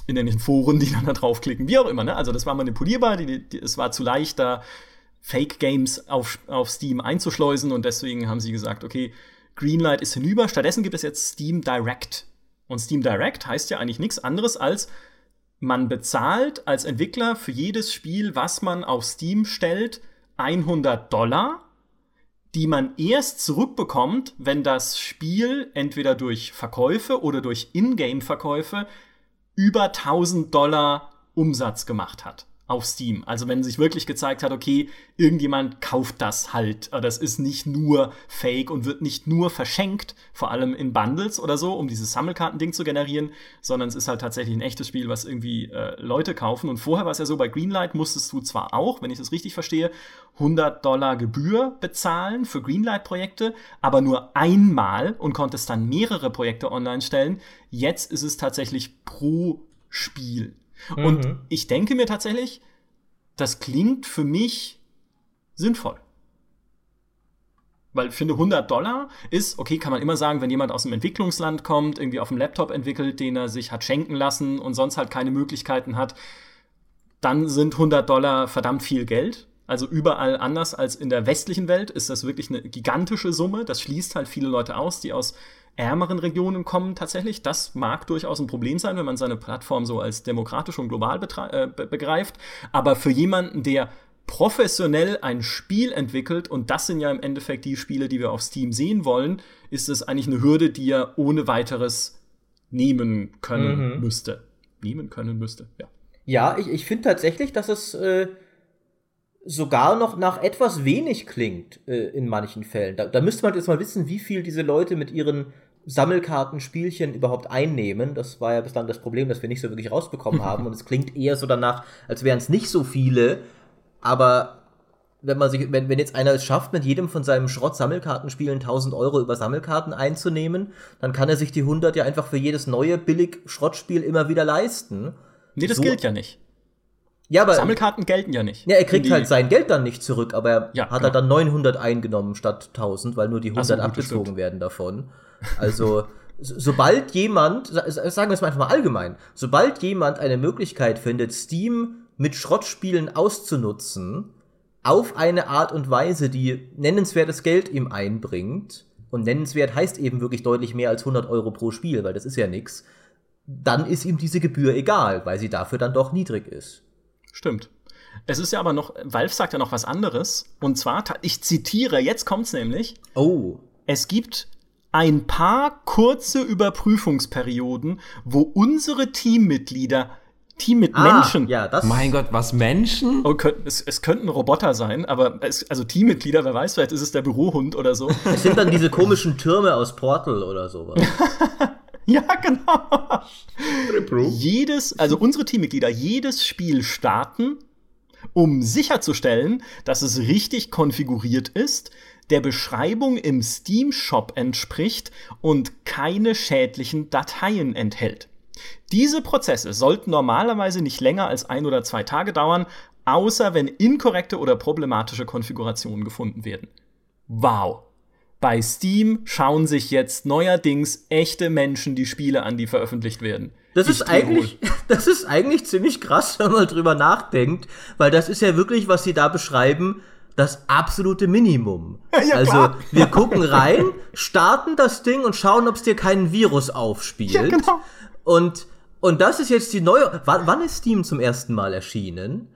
in irgendwelchen Foren, die dann da draufklicken, wie auch immer. Ne? Also das war manipulierbar, die, die, es war zu leicht, da Fake-Games auf, auf Steam einzuschleusen und deswegen haben sie gesagt, okay, Greenlight ist hinüber. Stattdessen gibt es jetzt Steam Direct. Und Steam Direct heißt ja eigentlich nichts anderes als, man bezahlt als Entwickler für jedes Spiel, was man auf Steam stellt, 100 Dollar, die man erst zurückbekommt, wenn das Spiel entweder durch Verkäufe oder durch Ingame-Verkäufe über 1000 Dollar Umsatz gemacht hat auf Steam. Also wenn sich wirklich gezeigt hat, okay, irgendjemand kauft das halt. Das ist nicht nur Fake und wird nicht nur verschenkt, vor allem in Bundles oder so, um dieses Sammelkartending zu generieren, sondern es ist halt tatsächlich ein echtes Spiel, was irgendwie äh, Leute kaufen. Und vorher war es ja so, bei Greenlight musstest du zwar auch, wenn ich das richtig verstehe, 100 Dollar Gebühr bezahlen für Greenlight-Projekte, aber nur einmal und konntest dann mehrere Projekte online stellen. Jetzt ist es tatsächlich pro Spiel. Mhm. Und ich denke mir tatsächlich, das klingt für mich sinnvoll. Weil ich finde, 100 Dollar ist, okay, kann man immer sagen, wenn jemand aus einem Entwicklungsland kommt, irgendwie auf dem Laptop entwickelt, den er sich hat schenken lassen und sonst halt keine Möglichkeiten hat, dann sind 100 Dollar verdammt viel Geld. Also überall anders als in der westlichen Welt ist das wirklich eine gigantische Summe. Das schließt halt viele Leute aus, die aus ärmeren Regionen kommen tatsächlich. Das mag durchaus ein Problem sein, wenn man seine Plattform so als demokratisch und global äh, begreift. Aber für jemanden, der professionell ein Spiel entwickelt, und das sind ja im Endeffekt die Spiele, die wir auf Steam sehen wollen, ist es eigentlich eine Hürde, die er ohne weiteres nehmen können mhm. müsste. Nehmen können müsste, ja. Ja, ich, ich finde tatsächlich, dass es äh, sogar noch nach etwas wenig klingt äh, in manchen Fällen. Da, da müsste man jetzt mal wissen, wie viel diese Leute mit ihren Sammelkartenspielchen überhaupt einnehmen. Das war ja bis dann das Problem, das wir nicht so wirklich rausbekommen haben. Und es klingt eher so danach, als wären es nicht so viele. Aber wenn man sich, wenn, wenn jetzt einer es schafft, mit jedem von seinem Schrott-Sammelkartenspielen 1000 Euro über Sammelkarten einzunehmen, dann kann er sich die 100 ja einfach für jedes neue billig Schrottspiel immer wieder leisten. Nee, das so, gilt ja nicht. Ja, aber Sammelkarten gelten ja nicht. Ja, er kriegt halt sein Geld dann nicht zurück, aber er ja, hat genau. er dann 900 eingenommen statt 1000, weil nur die 100 so, abgezogen werden davon. Also sobald jemand, sagen wir es mal einfach mal allgemein, sobald jemand eine Möglichkeit findet, Steam mit Schrottspielen auszunutzen, auf eine Art und Weise, die nennenswertes Geld ihm einbringt, und nennenswert heißt eben wirklich deutlich mehr als 100 Euro pro Spiel, weil das ist ja nix, dann ist ihm diese Gebühr egal, weil sie dafür dann doch niedrig ist. Stimmt. Es ist ja aber noch, Valve sagt ja noch was anderes. Und zwar, ich zitiere, jetzt kommt's nämlich. Oh. Es gibt ein paar kurze Überprüfungsperioden, wo unsere Teammitglieder Team mit ah, Menschen. Ja, das mein Gott, was Menschen? Oh, es, es könnten Roboter sein, aber es, also Teammitglieder, wer weiß, vielleicht ist es der Bürohund oder so. Es sind dann diese komischen Türme aus Portal oder sowas. ja, genau. jedes, also unsere Teammitglieder, jedes Spiel starten, um sicherzustellen, dass es richtig konfiguriert ist, der Beschreibung im Steam Shop entspricht und keine schädlichen Dateien enthält. Diese Prozesse sollten normalerweise nicht länger als ein oder zwei Tage dauern, außer wenn inkorrekte oder problematische Konfigurationen gefunden werden. Wow. Bei Steam schauen sich jetzt neuerdings echte Menschen die Spiele an, die veröffentlicht werden. Das ist eigentlich, das ist eigentlich ziemlich krass, wenn man drüber nachdenkt, weil das ist ja wirklich, was sie da beschreiben, das absolute Minimum. Ja, also klar. wir gucken rein, starten das Ding und schauen, ob es dir keinen Virus aufspielt. Ja, genau. Und, und das ist jetzt die neue. Wann, wann ist Steam zum ersten Mal erschienen?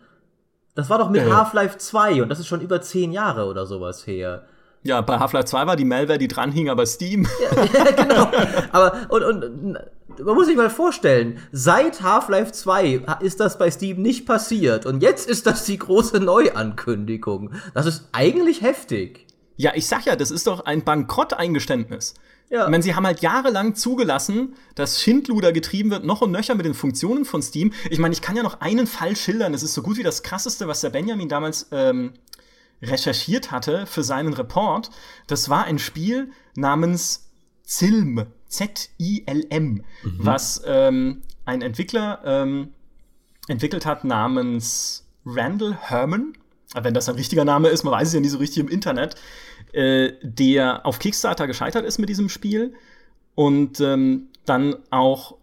Das war doch mit äh. Half-Life 2 und das ist schon über zehn Jahre oder sowas her. Ja, bei Half-Life 2 war die Malware, die dran hing, aber Steam. Ja, ja genau. Aber, und, und man muss sich mal vorstellen, seit Half-Life 2 ist das bei Steam nicht passiert. Und jetzt ist das die große Neuankündigung. Das ist eigentlich heftig. Ja, ich sag ja, das ist doch ein Bankrotteingeständnis. Ja. Ich meine, sie haben halt jahrelang zugelassen, dass Schindluder getrieben wird, noch und nöcher mit den Funktionen von Steam. Ich meine, ich kann ja noch einen Fall schildern. Das ist so gut wie das krasseste, was der Benjamin damals ähm, recherchiert hatte für seinen Report. Das war ein Spiel namens Zilm. Z-I-L-M, mhm. was ähm, ein Entwickler ähm, entwickelt hat namens Randall Herman. Wenn das ein richtiger Name ist, man weiß es ja nie so richtig im Internet äh, der auf Kickstarter gescheitert ist mit diesem Spiel und ähm, dann auch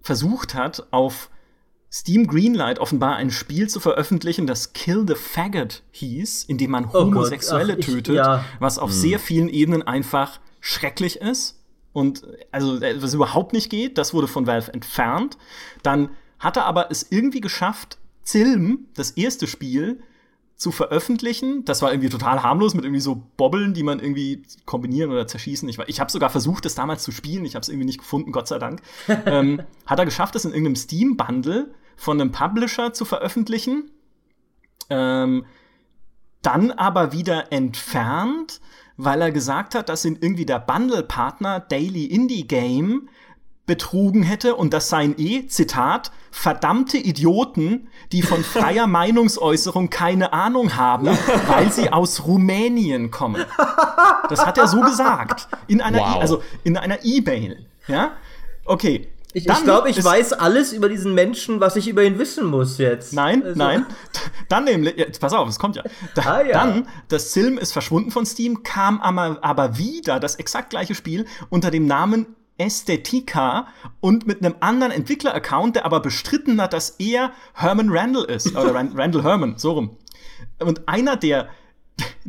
versucht hat, auf Steam Greenlight offenbar ein Spiel zu veröffentlichen, das Kill the Faggot hieß, in dem man oh Homosexuelle Ach, ich, tötet, ja. was auf hm. sehr vielen Ebenen einfach schrecklich ist und also äh, was überhaupt nicht geht. Das wurde von Valve entfernt. Dann hat er aber es irgendwie geschafft, Zilm, das erste Spiel, zu veröffentlichen. Das war irgendwie total harmlos mit irgendwie so Bobbeln, die man irgendwie kombinieren oder zerschießen. Ich, ich habe sogar versucht, das damals zu spielen. Ich habe es irgendwie nicht gefunden, Gott sei Dank. ähm, hat er geschafft, das in irgendeinem Steam-Bundle von einem Publisher zu veröffentlichen. Ähm, dann aber wieder entfernt, weil er gesagt hat, dass ihn irgendwie der Bundle-Partner Daily Indie Game betrogen hätte und das seien eh, Zitat, verdammte Idioten, die von freier Meinungsäußerung keine Ahnung haben, weil sie aus Rumänien kommen. Das hat er so gesagt. In einer, wow. e also in einer E-Mail. Ja? Okay. Ich, ich glaube, ich weiß alles über diesen Menschen, was ich über ihn wissen muss jetzt. Nein, also. nein. Dann nämlich, jetzt, pass auf, es kommt ja. Da, ah, ja. Dann, das Film ist verschwunden von Steam, kam aber, aber wieder das exakt gleiche Spiel unter dem Namen Ästhetika und mit einem anderen Entwickler-Account, der aber bestritten hat, dass er Herman Randall ist. Oder Randall Herman, so rum. Und einer der,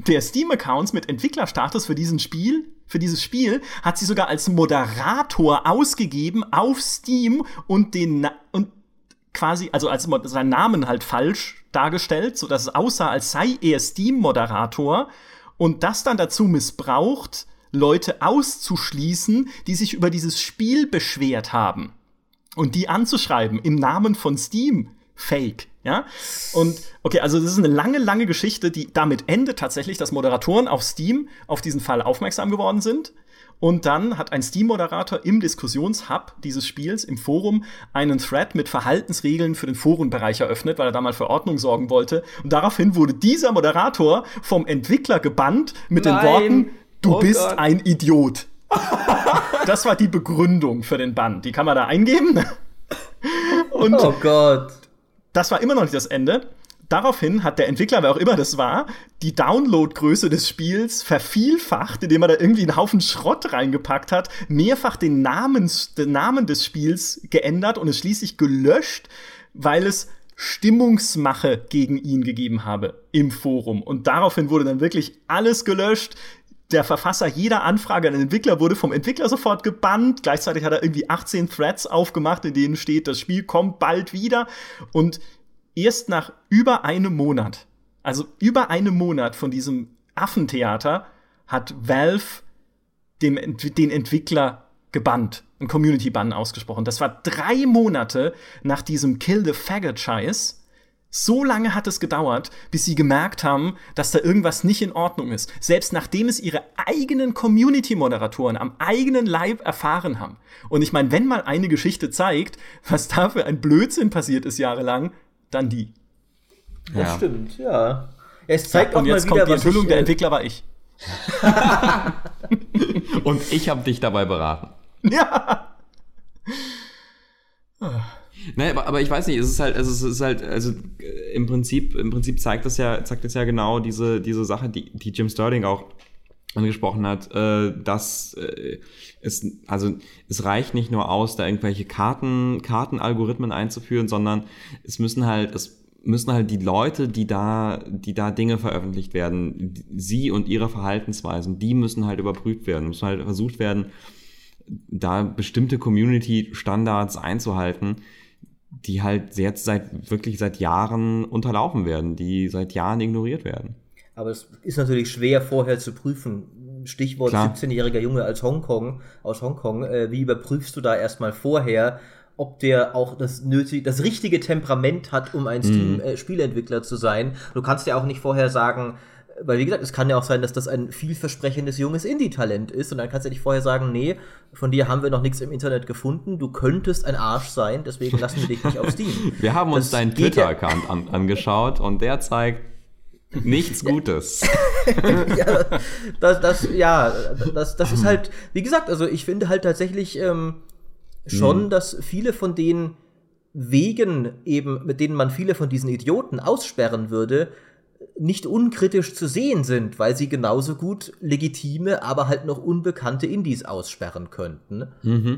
der Steam-Accounts mit Entwicklerstatus für diesen Spiel, für dieses Spiel, hat sie sogar als Moderator ausgegeben auf Steam und den, und quasi, also als seinen Namen halt falsch dargestellt, so dass es aussah, als sei er Steam-Moderator und das dann dazu missbraucht, Leute auszuschließen, die sich über dieses Spiel beschwert haben und die anzuschreiben im Namen von Steam. Fake, ja? Und okay, also das ist eine lange, lange Geschichte, die damit endet tatsächlich, dass Moderatoren auf Steam auf diesen Fall aufmerksam geworden sind. Und dann hat ein Steam-Moderator im Diskussionshub dieses Spiels im Forum einen Thread mit Verhaltensregeln für den Forenbereich eröffnet, weil er da mal für Ordnung sorgen wollte. Und daraufhin wurde dieser Moderator vom Entwickler gebannt mit Nein. den Worten, Du oh bist Gott. ein Idiot. das war die Begründung für den Bann. Die kann man da eingeben. Und oh Gott. Das war immer noch nicht das Ende. Daraufhin hat der Entwickler, wer auch immer das war, die Downloadgröße des Spiels vervielfacht, indem er da irgendwie einen Haufen Schrott reingepackt hat, mehrfach den, Namens, den Namen des Spiels geändert und es schließlich gelöscht, weil es Stimmungsmache gegen ihn gegeben habe im Forum. Und daraufhin wurde dann wirklich alles gelöscht der Verfasser jeder Anfrage an den Entwickler wurde vom Entwickler sofort gebannt. Gleichzeitig hat er irgendwie 18 Threads aufgemacht, in denen steht, das Spiel kommt bald wieder. Und erst nach über einem Monat, also über einem Monat von diesem Affentheater, hat Valve dem, den Entwickler gebannt, ein Community-Bann ausgesprochen. Das war drei Monate nach diesem Kill the Faggot-Scheiß. So lange hat es gedauert, bis sie gemerkt haben, dass da irgendwas nicht in Ordnung ist. Selbst nachdem es ihre eigenen Community-Moderatoren am eigenen Leib erfahren haben. Und ich meine, wenn mal eine Geschichte zeigt, was da für ein Blödsinn passiert ist jahrelang, dann die. Das Ja. stimmt, ja. Es zeigt Ja, auch und mal jetzt wieder, kommt die Enthüllung, ich, der äh, Entwickler war ich. Und ich habe dich dabei beraten. Ja. Nee, aber, aber ich weiß nicht, es ist halt, also es ist halt, also äh, im Prinzip, im Prinzip zeigt das ja, zeigt das ja genau diese, diese Sache, die, die Jim Sterling auch angesprochen hat, äh, dass äh, es, also es reicht nicht nur aus, da irgendwelche Karten, Kartenalgorithmen einzuführen, sondern es müssen halt, es müssen halt die Leute, die da, die da Dinge veröffentlicht werden, sie und ihre Verhaltensweisen, die müssen halt überprüft werden, müssen halt versucht werden, da bestimmte Community-Standards einzuhalten, die halt jetzt seit wirklich seit Jahren unterlaufen werden, die seit Jahren ignoriert werden. Aber es ist natürlich schwer vorher zu prüfen. Stichwort Klar. 17-jähriger Junge als Hongkong, aus Hongkong. Äh, wie überprüfst du da erstmal vorher, ob der auch das nötige, das richtige Temperament hat, um ein Steam-Spieleentwickler zu sein? Du kannst ja auch nicht vorher sagen, weil wie gesagt, es kann ja auch sein, dass das ein vielversprechendes junges Indie-Talent ist und dann kannst du nicht vorher sagen, nee, von dir haben wir noch nichts im Internet gefunden, du könntest ein Arsch sein, deswegen lassen wir dich nicht auf Steam. Wir haben uns Das deinen geht ja- Twitter-Account an, angeschaut und der zeigt nichts Gutes. ja, das, das, ja, das, das ist halt, wie gesagt, also ich finde halt tatsächlich ähm, schon, dass viele von den Wegen eben, mit denen man viele von diesen Idioten aussperren würde, nicht unkritisch zu sehen sind, weil sie genauso gut legitime, aber halt noch unbekannte Indies aussperren könnten,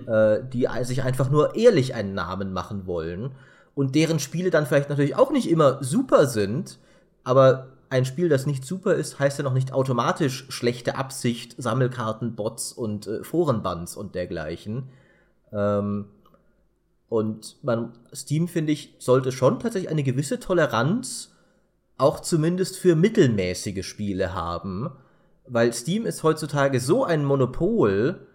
äh, die sich einfach nur ehrlich einen Namen machen wollen und deren Spiele dann vielleicht natürlich auch nicht immer super sind, aber ein Spiel, das nicht super ist, heißt ja noch nicht automatisch schlechte Absicht, Sammelkarten, Bots und äh, Forenbands und dergleichen. Ähm, und man, Steam, finde ich, sollte schon tatsächlich eine gewisse Toleranz auch zumindest für mittelmäßige Spiele haben, weil Steam ist heutzutage so ein Monopol,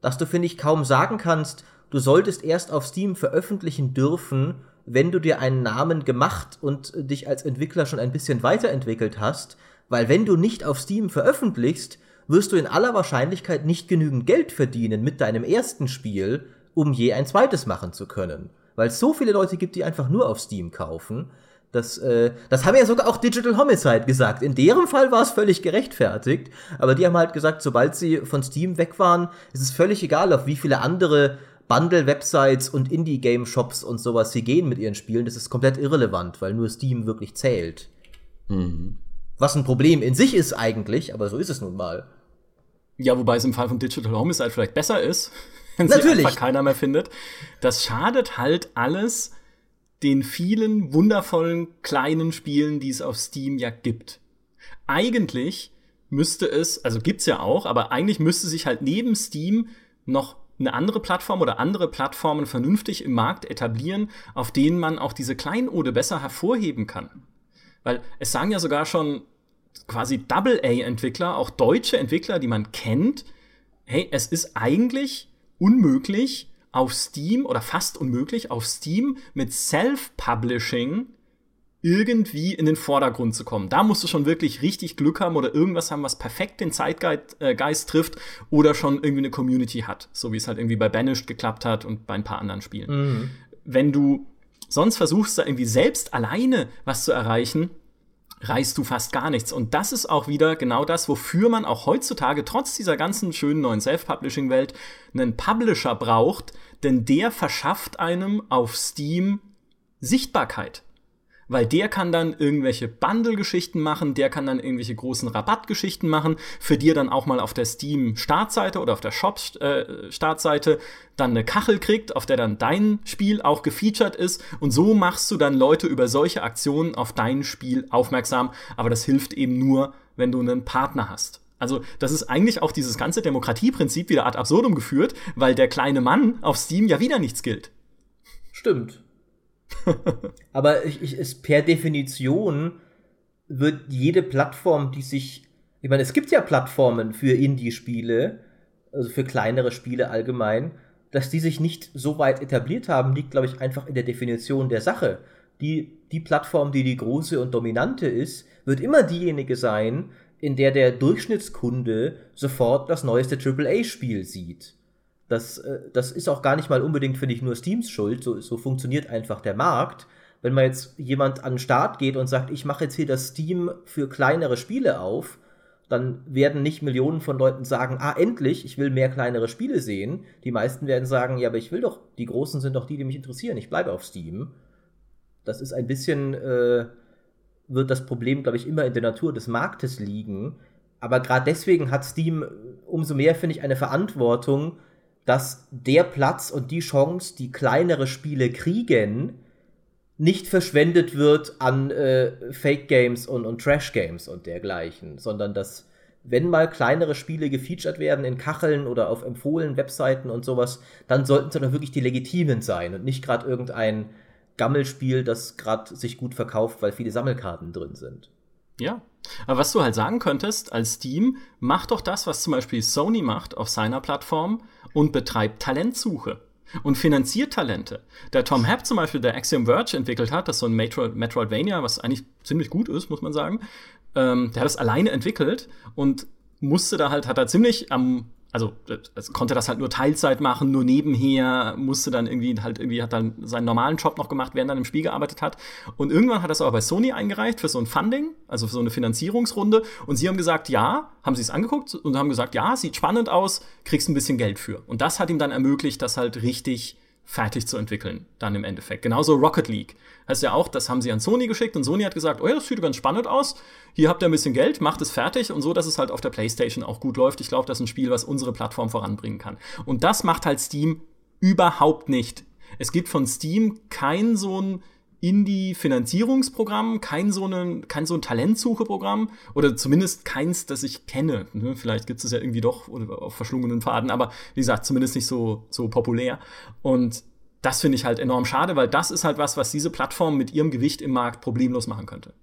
dass du, finde ich, kaum sagen kannst, du solltest erst auf Steam veröffentlichen dürfen, wenn du dir einen Namen gemacht und dich als Entwickler schon ein bisschen weiterentwickelt hast, weil wenn du nicht auf Steam veröffentlichst, wirst du in aller Wahrscheinlichkeit nicht genügend Geld verdienen mit deinem ersten Spiel, um je ein zweites machen zu können. Weil es so viele Leute gibt, die einfach nur auf Steam kaufen. Das, äh, das haben ja sogar auch Digital Homicide gesagt. In deren Fall war es völlig gerechtfertigt. Aber die haben halt gesagt, sobald sie von Steam weg waren, ist es völlig egal, auf wie viele andere Bundle-Websites und Indie-Game-Shops und sowas sie gehen mit ihren Spielen. Das ist komplett irrelevant, weil nur Steam wirklich zählt. Was ein Problem in sich ist eigentlich, aber so ist es nun mal. Ja, wobei es im Fall von Digital Homicide vielleicht besser ist, wenn Natürlich. sie einfach keiner mehr findet. Das schadet halt alles den vielen wundervollen kleinen Spielen, die es auf Steam ja gibt. Eigentlich müsste es, also gibt's ja auch, aber eigentlich müsste sich halt neben Steam noch eine andere Plattform oder andere Plattformen vernünftig im Markt etablieren, auf denen man auch diese Kleinode besser hervorheben kann. Weil es sagen ja sogar schon quasi Double-A-Entwickler, auch deutsche Entwickler, die man kennt, hey, es ist eigentlich unmöglich, auf Steam oder fast unmöglich, auf Steam mit Self-Publishing irgendwie in den Vordergrund zu kommen. Da musst du schon wirklich richtig Glück haben oder irgendwas haben, was perfekt den Zeitgeist äh, trifft oder schon irgendwie eine Community hat, so wie es halt irgendwie bei Banished geklappt hat und bei ein paar anderen Spielen. Wenn du sonst versuchst, da irgendwie selbst alleine was zu erreichen, reißt du fast gar nichts. Und das ist auch wieder genau das, wofür man auch heutzutage trotz dieser ganzen schönen neuen Self-Publishing-Welt einen Publisher braucht, denn der verschafft einem auf Steam Sichtbarkeit. Weil der kann dann irgendwelche Bundle-Geschichten machen, der kann dann irgendwelche großen Rabattgeschichten machen, für die er dann auch mal auf der Steam-Startseite oder auf der Shop-Startseite dann eine Kachel kriegt, auf der dann dein Spiel auch gefeatured ist. Und so machst du dann Leute über solche Aktionen auf dein Spiel aufmerksam. Aber das hilft eben nur, wenn du einen Partner hast. Also, das ist eigentlich auch dieses ganze Demokratieprinzip wieder ad absurdum geführt, weil der kleine Mann auf Steam ja wieder nichts gilt. Stimmt. Aber ich, ich, ist per Definition wird jede Plattform, die sich. Ich meine, es gibt ja Plattformen für Indie-Spiele, also für kleinere Spiele allgemein, dass die sich nicht so weit etabliert haben, liegt, glaube ich, einfach in der Definition der Sache. Die, die Plattform, die die große und dominante ist, wird immer diejenige sein, in der der Durchschnittskunde sofort das neueste AAA-Spiel sieht. Das, äh, das ist auch gar nicht mal unbedingt, finde ich, nur Steams Schuld. So, so funktioniert einfach der Markt. Wenn man jetzt jemand an den Start geht und sagt, ich mache jetzt hier das Steam für kleinere Spiele auf, dann werden nicht Millionen von Leuten sagen, ah, endlich, ich will mehr kleinere Spiele sehen. Die meisten werden sagen, ja, aber ich will doch, die großen sind doch die, die mich interessieren, ich bleibe auf Steam. Das ist ein bisschen, äh, wird das Problem, glaube ich, immer in der Natur des Marktes liegen. Aber gerade deswegen hat Steam umso mehr, finde ich, eine Verantwortung, dass der Platz und die Chance, die kleinere Spiele kriegen, nicht verschwendet wird an äh, Fake Games und, und Trash Games und dergleichen, sondern dass wenn mal kleinere Spiele gefeatured werden in Kacheln oder auf empfohlenen Webseiten und sowas, dann sollten sie doch wirklich die legitimen sein und nicht gerade irgendein Gammelspiel, das gerade sich gut verkauft, weil viele Sammelkarten drin sind. Ja. Aber was du halt sagen könntest als Steam, mach doch das, was zum Beispiel Sony macht auf seiner Plattform und betreibt Talentsuche und finanziert Talente. Der Tom Happ zum Beispiel, der Axiom Verge entwickelt hat, das ist so ein Metro Metroidvania, was eigentlich ziemlich gut ist, muss man sagen. Ähm, der hat das alleine entwickelt und musste da halt, hat er ziemlich am also es konnte das halt nur Teilzeit machen, nur nebenher, musste dann irgendwie halt irgendwie hat dann seinen normalen Job noch gemacht, während er im Spiel gearbeitet hat. Und irgendwann hat es aber bei Sony eingereicht für so ein Funding, also für so eine Finanzierungsrunde. Und sie haben gesagt, ja, haben sie es angeguckt und haben gesagt, ja, sieht spannend aus, kriegst ein bisschen Geld für. Und das hat ihm dann ermöglicht, das halt richtig fertig zu entwickeln, dann im Endeffekt. Genauso Rocket League. Heißt ja auch, das haben sie an Sony geschickt und Sony hat gesagt, oh ja, das sieht ganz spannend aus. Hier habt ihr ein bisschen Geld, macht es fertig und so, dass es halt auf der PlayStation auch gut läuft. Ich glaube, das ist ein Spiel, was unsere Plattform voranbringen kann. Und das macht halt Steam überhaupt nicht. Es gibt von Steam kein so ein Indie-Finanzierungsprogramm, kein so ein, kein so ein Talentsucheprogramm oder zumindest keins, das ich kenne. Ne, vielleicht gibt es ja irgendwie doch oder auf verschlungenen Faden, aber wie gesagt, zumindest nicht so, so populär. Und das finde ich halt enorm schade, weil das ist halt was, was diese Plattform mit ihrem Gewicht im Markt problemlos machen könnte.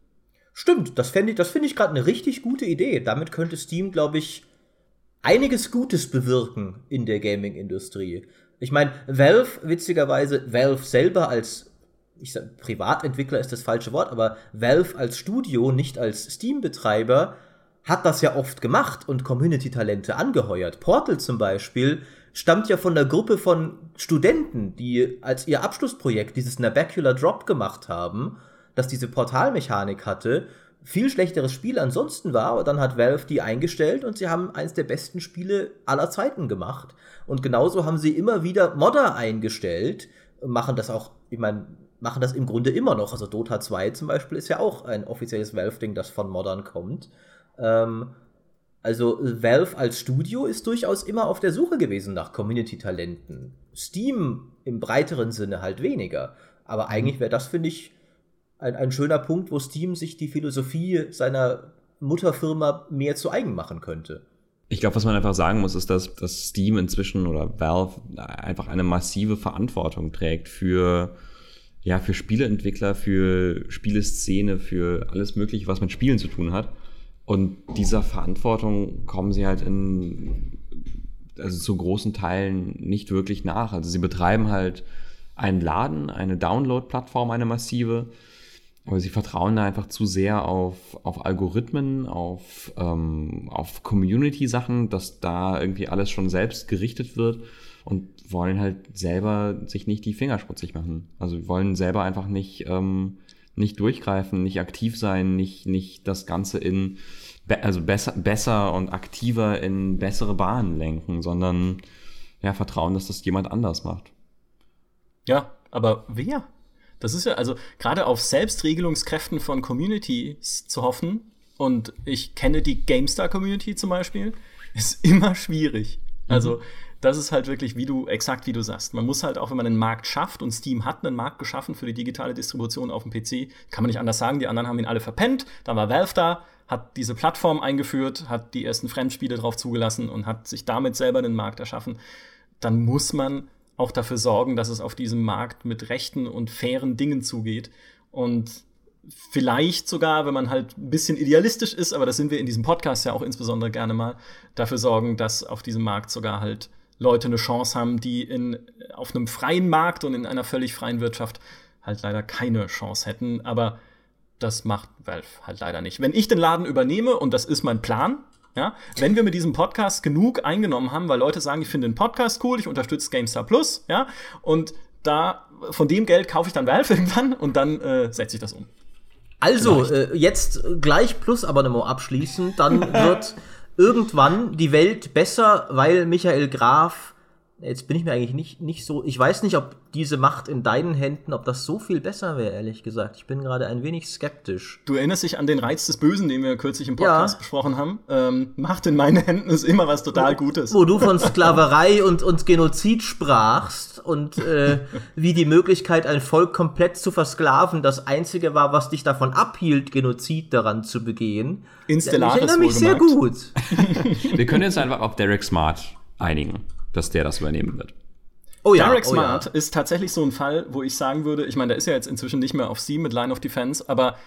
Stimmt, das finde ich, das find ich gerade eine richtig gute Idee. Damit könnte Steam, glaube ich, einiges Gutes bewirken in der Gaming-Industrie. Ich meine, Valve, witzigerweise, Valve selber als ich sag, Privatentwickler ist das falsche Wort, aber Valve als Studio, nicht als Steam-Betreiber, hat das ja oft gemacht und Community-Talente angeheuert. Portal zum Beispiel stammt ja von der Gruppe von Studenten, die als ihr Abschlussprojekt dieses Nabacular Drop gemacht haben, das diese Portalmechanik hatte, viel schlechteres Spiel ansonsten war, aber dann hat Valve die eingestellt und sie haben eines der besten Spiele aller Zeiten gemacht. Und genauso haben sie immer wieder Modder eingestellt, machen das auch, ich meine, machen das im Grunde immer noch. Also Dota 2 zum Beispiel ist ja auch ein offizielles Valve-Ding, das von Modern kommt. Ähm, also Valve als Studio ist durchaus immer auf der Suche gewesen nach Community-Talenten. Steam im breiteren Sinne halt weniger. Aber eigentlich wäre das, finde ich, ein, ein schöner Punkt, wo Steam sich die Philosophie seiner Mutterfirma mehr zu eigen machen könnte. Ich glaube, was man einfach sagen muss, ist, dass, dass Steam inzwischen oder Valve einfach eine massive Verantwortung trägt für ja, für Spieleentwickler, für Spieleszene, für alles Mögliche, was mit Spielen zu tun hat. Und dieser Verantwortung kommen sie halt in, also zu großen Teilen nicht wirklich nach. Also sie betreiben halt einen Laden, eine Download-Plattform, eine massive, aber sie vertrauen da einfach zu sehr auf, auf Algorithmen, auf, ähm, auf Community-Sachen, dass da irgendwie alles schon selbst gerichtet wird und wollen halt selber sich nicht die Finger schmutzig machen. Also wollen selber einfach nicht, ähm, nicht durchgreifen, nicht aktiv sein, nicht, nicht das Ganze in, also besser, besser und aktiver in bessere Bahnen lenken, sondern ja, vertrauen, dass das jemand anders macht. Ja, aber wer? Das ist ja, also gerade auf Selbstregelungskräften von Communities zu hoffen, und ich kenne die GameStar-Community zum Beispiel, ist immer schwierig. Also, mhm das ist halt wirklich, wie du, exakt wie du sagst. Man muss halt auch, wenn man einen Markt schafft, und Steam hat einen Markt geschaffen für die digitale Distribution auf dem PC, kann man nicht anders sagen, die anderen haben ihn alle verpennt, dann war Valve da, hat diese Plattform eingeführt, hat die ersten Fremdspiele drauf zugelassen und hat sich damit selber den Markt erschaffen. Dann muss man auch dafür sorgen, dass es auf diesem Markt mit rechten und fairen Dingen zugeht. Und vielleicht sogar, wenn man halt ein bisschen idealistisch ist, aber das sind wir in diesem Podcast ja auch insbesondere gerne mal, dafür sorgen, dass auf diesem Markt sogar halt Leute eine Chance haben, die in, auf einem freien Markt und in einer völlig freien Wirtschaft halt leider keine Chance hätten. Aber das macht Valve halt leider nicht. Wenn ich den Laden übernehme, und das ist mein Plan, ja, wenn wir mit diesem Podcast genug eingenommen haben, weil Leute sagen, ich finde den Podcast cool, ich unterstütze GameStar Plus, ja, und da von dem Geld kaufe ich dann Valve irgendwann und dann äh, setze ich das um. Also, äh, jetzt gleich Plus-Abonnement abschließen, dann wird irgendwann die Welt besser, weil Michael Graf Jetzt bin ich mir eigentlich nicht, nicht so. Ich weiß nicht, ob diese Macht in deinen Händen, ob das so viel besser wäre, ehrlich gesagt. Ich bin gerade ein wenig skeptisch. Du erinnerst dich an den Reiz des Bösen, den wir kürzlich im Podcast ja. besprochen haben. Ähm, Macht in meinen Händen ist immer was total Gutes. Wo du von Sklaverei und, und Genozid sprachst und äh, wie die Möglichkeit, ein Volk komplett zu versklaven, das einzige war, was dich davon abhielt, Genozid daran zu begehen. Instellaris ich erinnere mich sehr gut. wir können jetzt einfach auf Derek Smart einigen dass der das übernehmen wird. Oh ja, Derek oh Smart ja. ist tatsächlich so ein Fall, wo ich sagen würde, ich meine, der ist ja jetzt inzwischen nicht mehr auf Steam mit Line of Defense, aber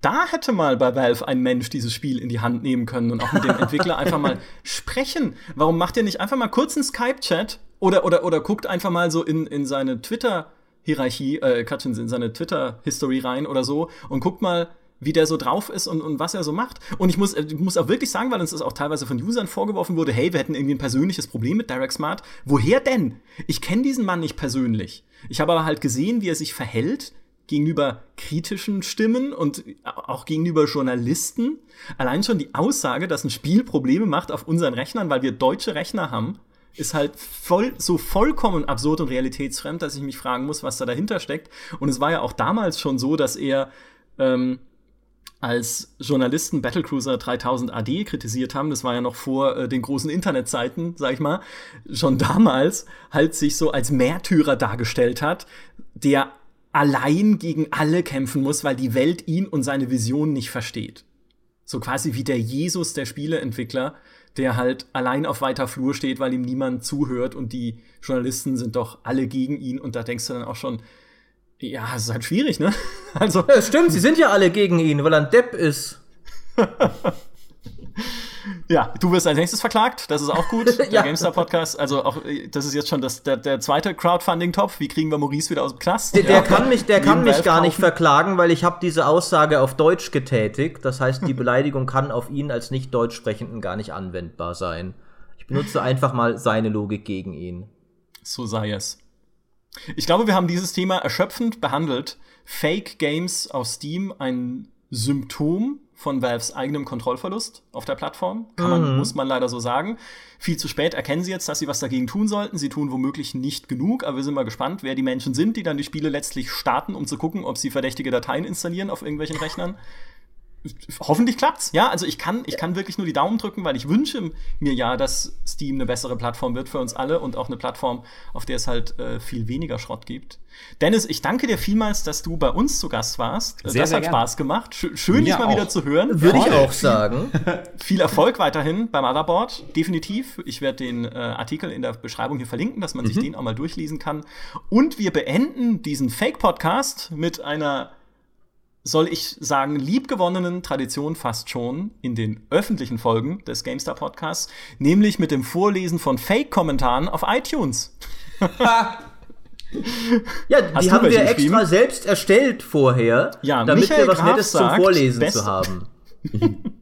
da hätte mal bei Valve ein Mensch dieses Spiel in die Hand nehmen können und auch mit dem Entwickler einfach mal sprechen. Warum macht ihr nicht einfach mal kurz einen Skype-Chat oder, oder, oder guckt einfach mal so in, in seine Twitter-Hierarchie, äh, Katschins, in seine Twitter-History rein oder so und guckt mal, wie der so drauf ist und, und was er so macht. Und ich muss, ich muss auch wirklich sagen, weil uns das auch teilweise von Usern vorgeworfen wurde, hey, wir hätten irgendwie ein persönliches Problem mit Direct Smart. Woher denn? Ich kenne diesen Mann nicht persönlich. Ich habe aber halt gesehen, wie er sich verhält gegenüber kritischen Stimmen und auch gegenüber Journalisten. Allein schon die Aussage, dass ein Spiel Probleme macht auf unseren Rechnern, weil wir deutsche Rechner haben, ist halt voll, so vollkommen absurd und realitätsfremd, dass ich mich fragen muss, was da dahinter steckt. Und es war ja auch damals schon so, dass er ähm, als Journalisten Battlecruiser 3000 AD kritisiert haben, das war ja noch vor äh, den großen Internetzeiten, sag ich mal, schon damals halt sich so als Märtyrer dargestellt hat, der allein gegen alle kämpfen muss, weil die Welt ihn und seine Vision nicht versteht. So quasi wie der Jesus der Spieleentwickler, der halt allein auf weiter Flur steht, weil ihm niemand zuhört und die Journalisten sind doch alle gegen ihn und da denkst du dann auch schon, ja, es ist halt schwierig, ne? Also. Ja, stimmt, sie sind ja alle gegen ihn, weil er ein Depp ist. ja, du wirst als nächstes verklagt, das ist auch gut. Der ja. GameStar Podcast, also auch, das ist jetzt schon das, der, der zweite Crowdfunding-Topf. Wie kriegen wir Maurice wieder aus dem Knast? Der, der ja. kann mich, der kann mich gar nicht verklagen, weil ich habe diese Aussage auf Deutsch getätigt. Das heißt, die Beleidigung kann auf ihn als nicht deutsch sprechenden gar nicht anwendbar sein. Ich benutze einfach mal seine Logik gegen ihn. So sei es. Ich glaube, wir haben dieses Thema erschöpfend behandelt. Fake Games auf Steam ein Symptom von Valves eigenem Kontrollverlust auf der Plattform. Kann man, mhm. muss man leider so sagen. Viel zu spät erkennen sie jetzt, dass sie was dagegen tun sollten. Sie tun womöglich nicht genug, aber wir sind mal gespannt, wer die Menschen sind, die dann die Spiele letztlich starten, um zu gucken, ob sie verdächtige Dateien installieren auf irgendwelchen Rechnern hoffentlich klappt's. Ja, also ich kann, ich kann wirklich nur die Daumen drücken, weil ich wünsche mir ja, dass Steam eine bessere Plattform wird für uns alle und auch eine Plattform, auf der es halt äh, viel weniger Schrott gibt. Dennis, ich danke dir vielmals, dass du bei uns zu Gast warst. Sehr, das sehr hat gern. Spaß gemacht. Sch schön, dich mal auch. wieder zu hören. Würde ich auch sagen. viel Erfolg weiterhin beim Motherboard, definitiv. Ich werde den äh, Artikel in der Beschreibung hier verlinken, dass man mhm. sich den auch mal durchlesen kann. Und wir beenden diesen Fake-Podcast mit einer soll ich sagen, liebgewonnenen Tradition fast schon in den öffentlichen Folgen des GameStar Podcasts, nämlich mit dem Vorlesen von Fake-Kommentaren auf iTunes. ja, die haben wir extra selbst erstellt vorher, ja, damit Michael wir was Graf Nettes zum Vorlesen zu haben.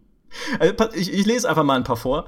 Also, ich, ich lese einfach mal ein paar vor.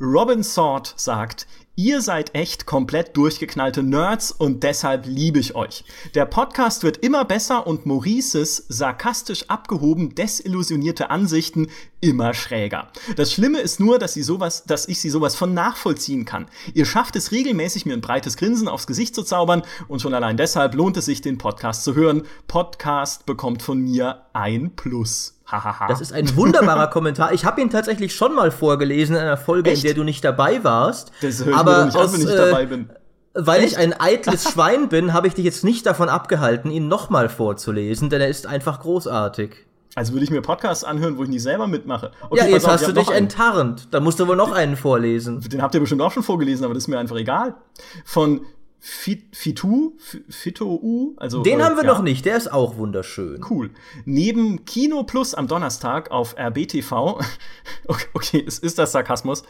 Robin Sword sagt, Ihr seid echt komplett durchgeknallte Nerds und deshalb liebe ich euch. Der Podcast wird immer besser und Maurices sarkastisch abgehoben desillusionierte Ansichten immer schräger. Das Schlimme ist nur, dass, sie sowas, dass ich sie sowas von nachvollziehen kann. Ihr schafft es regelmäßig, mir ein breites Grinsen aufs Gesicht zu zaubern und schon allein deshalb lohnt es sich, den Podcast zu hören. Podcast bekommt von mir ein Plus. Das ist ein wunderbarer Kommentar. Ich habe ihn tatsächlich schon mal vorgelesen in einer Folge, Echt? in der du nicht dabei warst. Das höre ich aber nicht aus, an, wenn ich dabei bin. Weil Echt? ich ein eitles Schwein bin, habe ich dich jetzt nicht davon abgehalten, ihn nochmal vorzulesen, denn er ist einfach großartig. Also würde ich mir Podcasts anhören, wo ich nicht selber mitmache. Okay, ja, jetzt auf, hast du dich enttarnt. Da musst du wohl noch einen vorlesen. Den habt ihr bestimmt auch schon vorgelesen, aber das ist mir einfach egal. Von Fitu, Fitou, also. Den äh, haben wir ja. noch nicht, der ist auch wunderschön. Cool. Neben Kino Plus am Donnerstag auf RBTV, okay, es ist das Sarkasmus,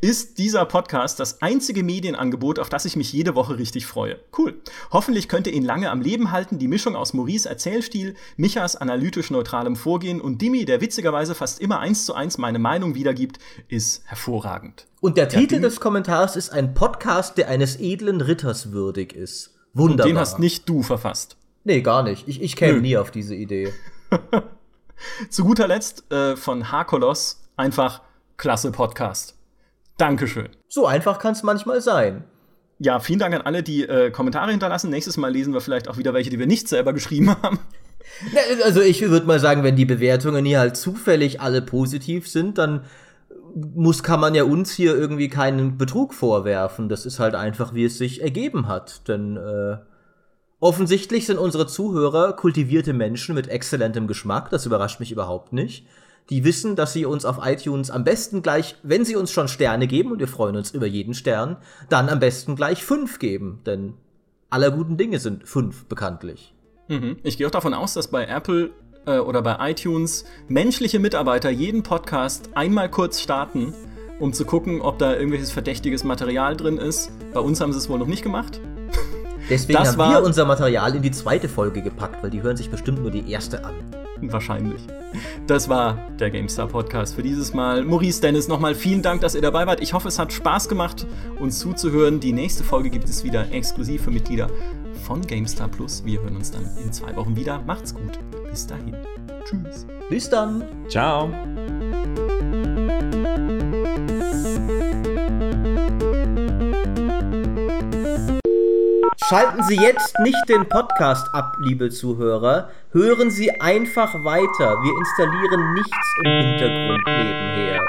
ist dieser Podcast das einzige Medienangebot, auf das ich mich jede Woche richtig freue. Cool. Hoffentlich könnt ihr ihn lange am Leben halten. Die Mischung aus Maurice Erzählstil, Michas analytisch neutralem Vorgehen und Dimi, der witzigerweise fast immer eins zu eins meine Meinung wiedergibt, ist hervorragend. Und der Titel ja, des Kommentars ist ein Podcast, der eines edlen Ritters würdig ist. Wunderbar. Und den hast nicht du verfasst. Nee, gar nicht. Ich, ich käme nie auf diese Idee. Zu guter Letzt äh, von Hakolos einfach klasse Podcast. Dankeschön. So einfach kann es manchmal sein. Ja, vielen Dank an alle, die äh, Kommentare hinterlassen. Nächstes Mal lesen wir vielleicht auch wieder welche, die wir nicht selber geschrieben haben. Also ich würde mal sagen, wenn die Bewertungen hier halt zufällig alle positiv sind, dann muss, kann man ja uns hier irgendwie keinen Betrug vorwerfen. Das ist halt einfach, wie es sich ergeben hat. Denn äh, offensichtlich sind unsere Zuhörer kultivierte Menschen mit exzellentem Geschmack. Das überrascht mich überhaupt nicht. Die wissen, dass sie uns auf iTunes am besten gleich, wenn sie uns schon Sterne geben, und wir freuen uns über jeden Stern, dann am besten gleich fünf geben. Denn aller guten Dinge sind fünf bekanntlich. Mhm. Ich gehe auch davon aus, dass bei Apple äh, oder bei iTunes menschliche Mitarbeiter jeden Podcast einmal kurz starten, um zu gucken, ob da irgendwelches verdächtiges Material drin ist. Bei uns haben sie es wohl noch nicht gemacht. Deswegen das haben wir unser Material in die zweite Folge gepackt, weil die hören sich bestimmt nur die erste an. Wahrscheinlich. Das war der GameStar Podcast für dieses Mal. Maurice Dennis, nochmal vielen Dank, dass ihr dabei wart. Ich hoffe, es hat Spaß gemacht, uns zuzuhören. Die nächste Folge gibt es wieder exklusiv für Mitglieder von GameStar Plus. Wir hören uns dann in zwei Wochen wieder. Macht's gut. Bis dahin. Tschüss. Bis dann. Ciao. Schalten Sie jetzt nicht den Podcast ab, liebe Zuhörer. Hören Sie einfach weiter. Wir installieren nichts im Hintergrund nebenher.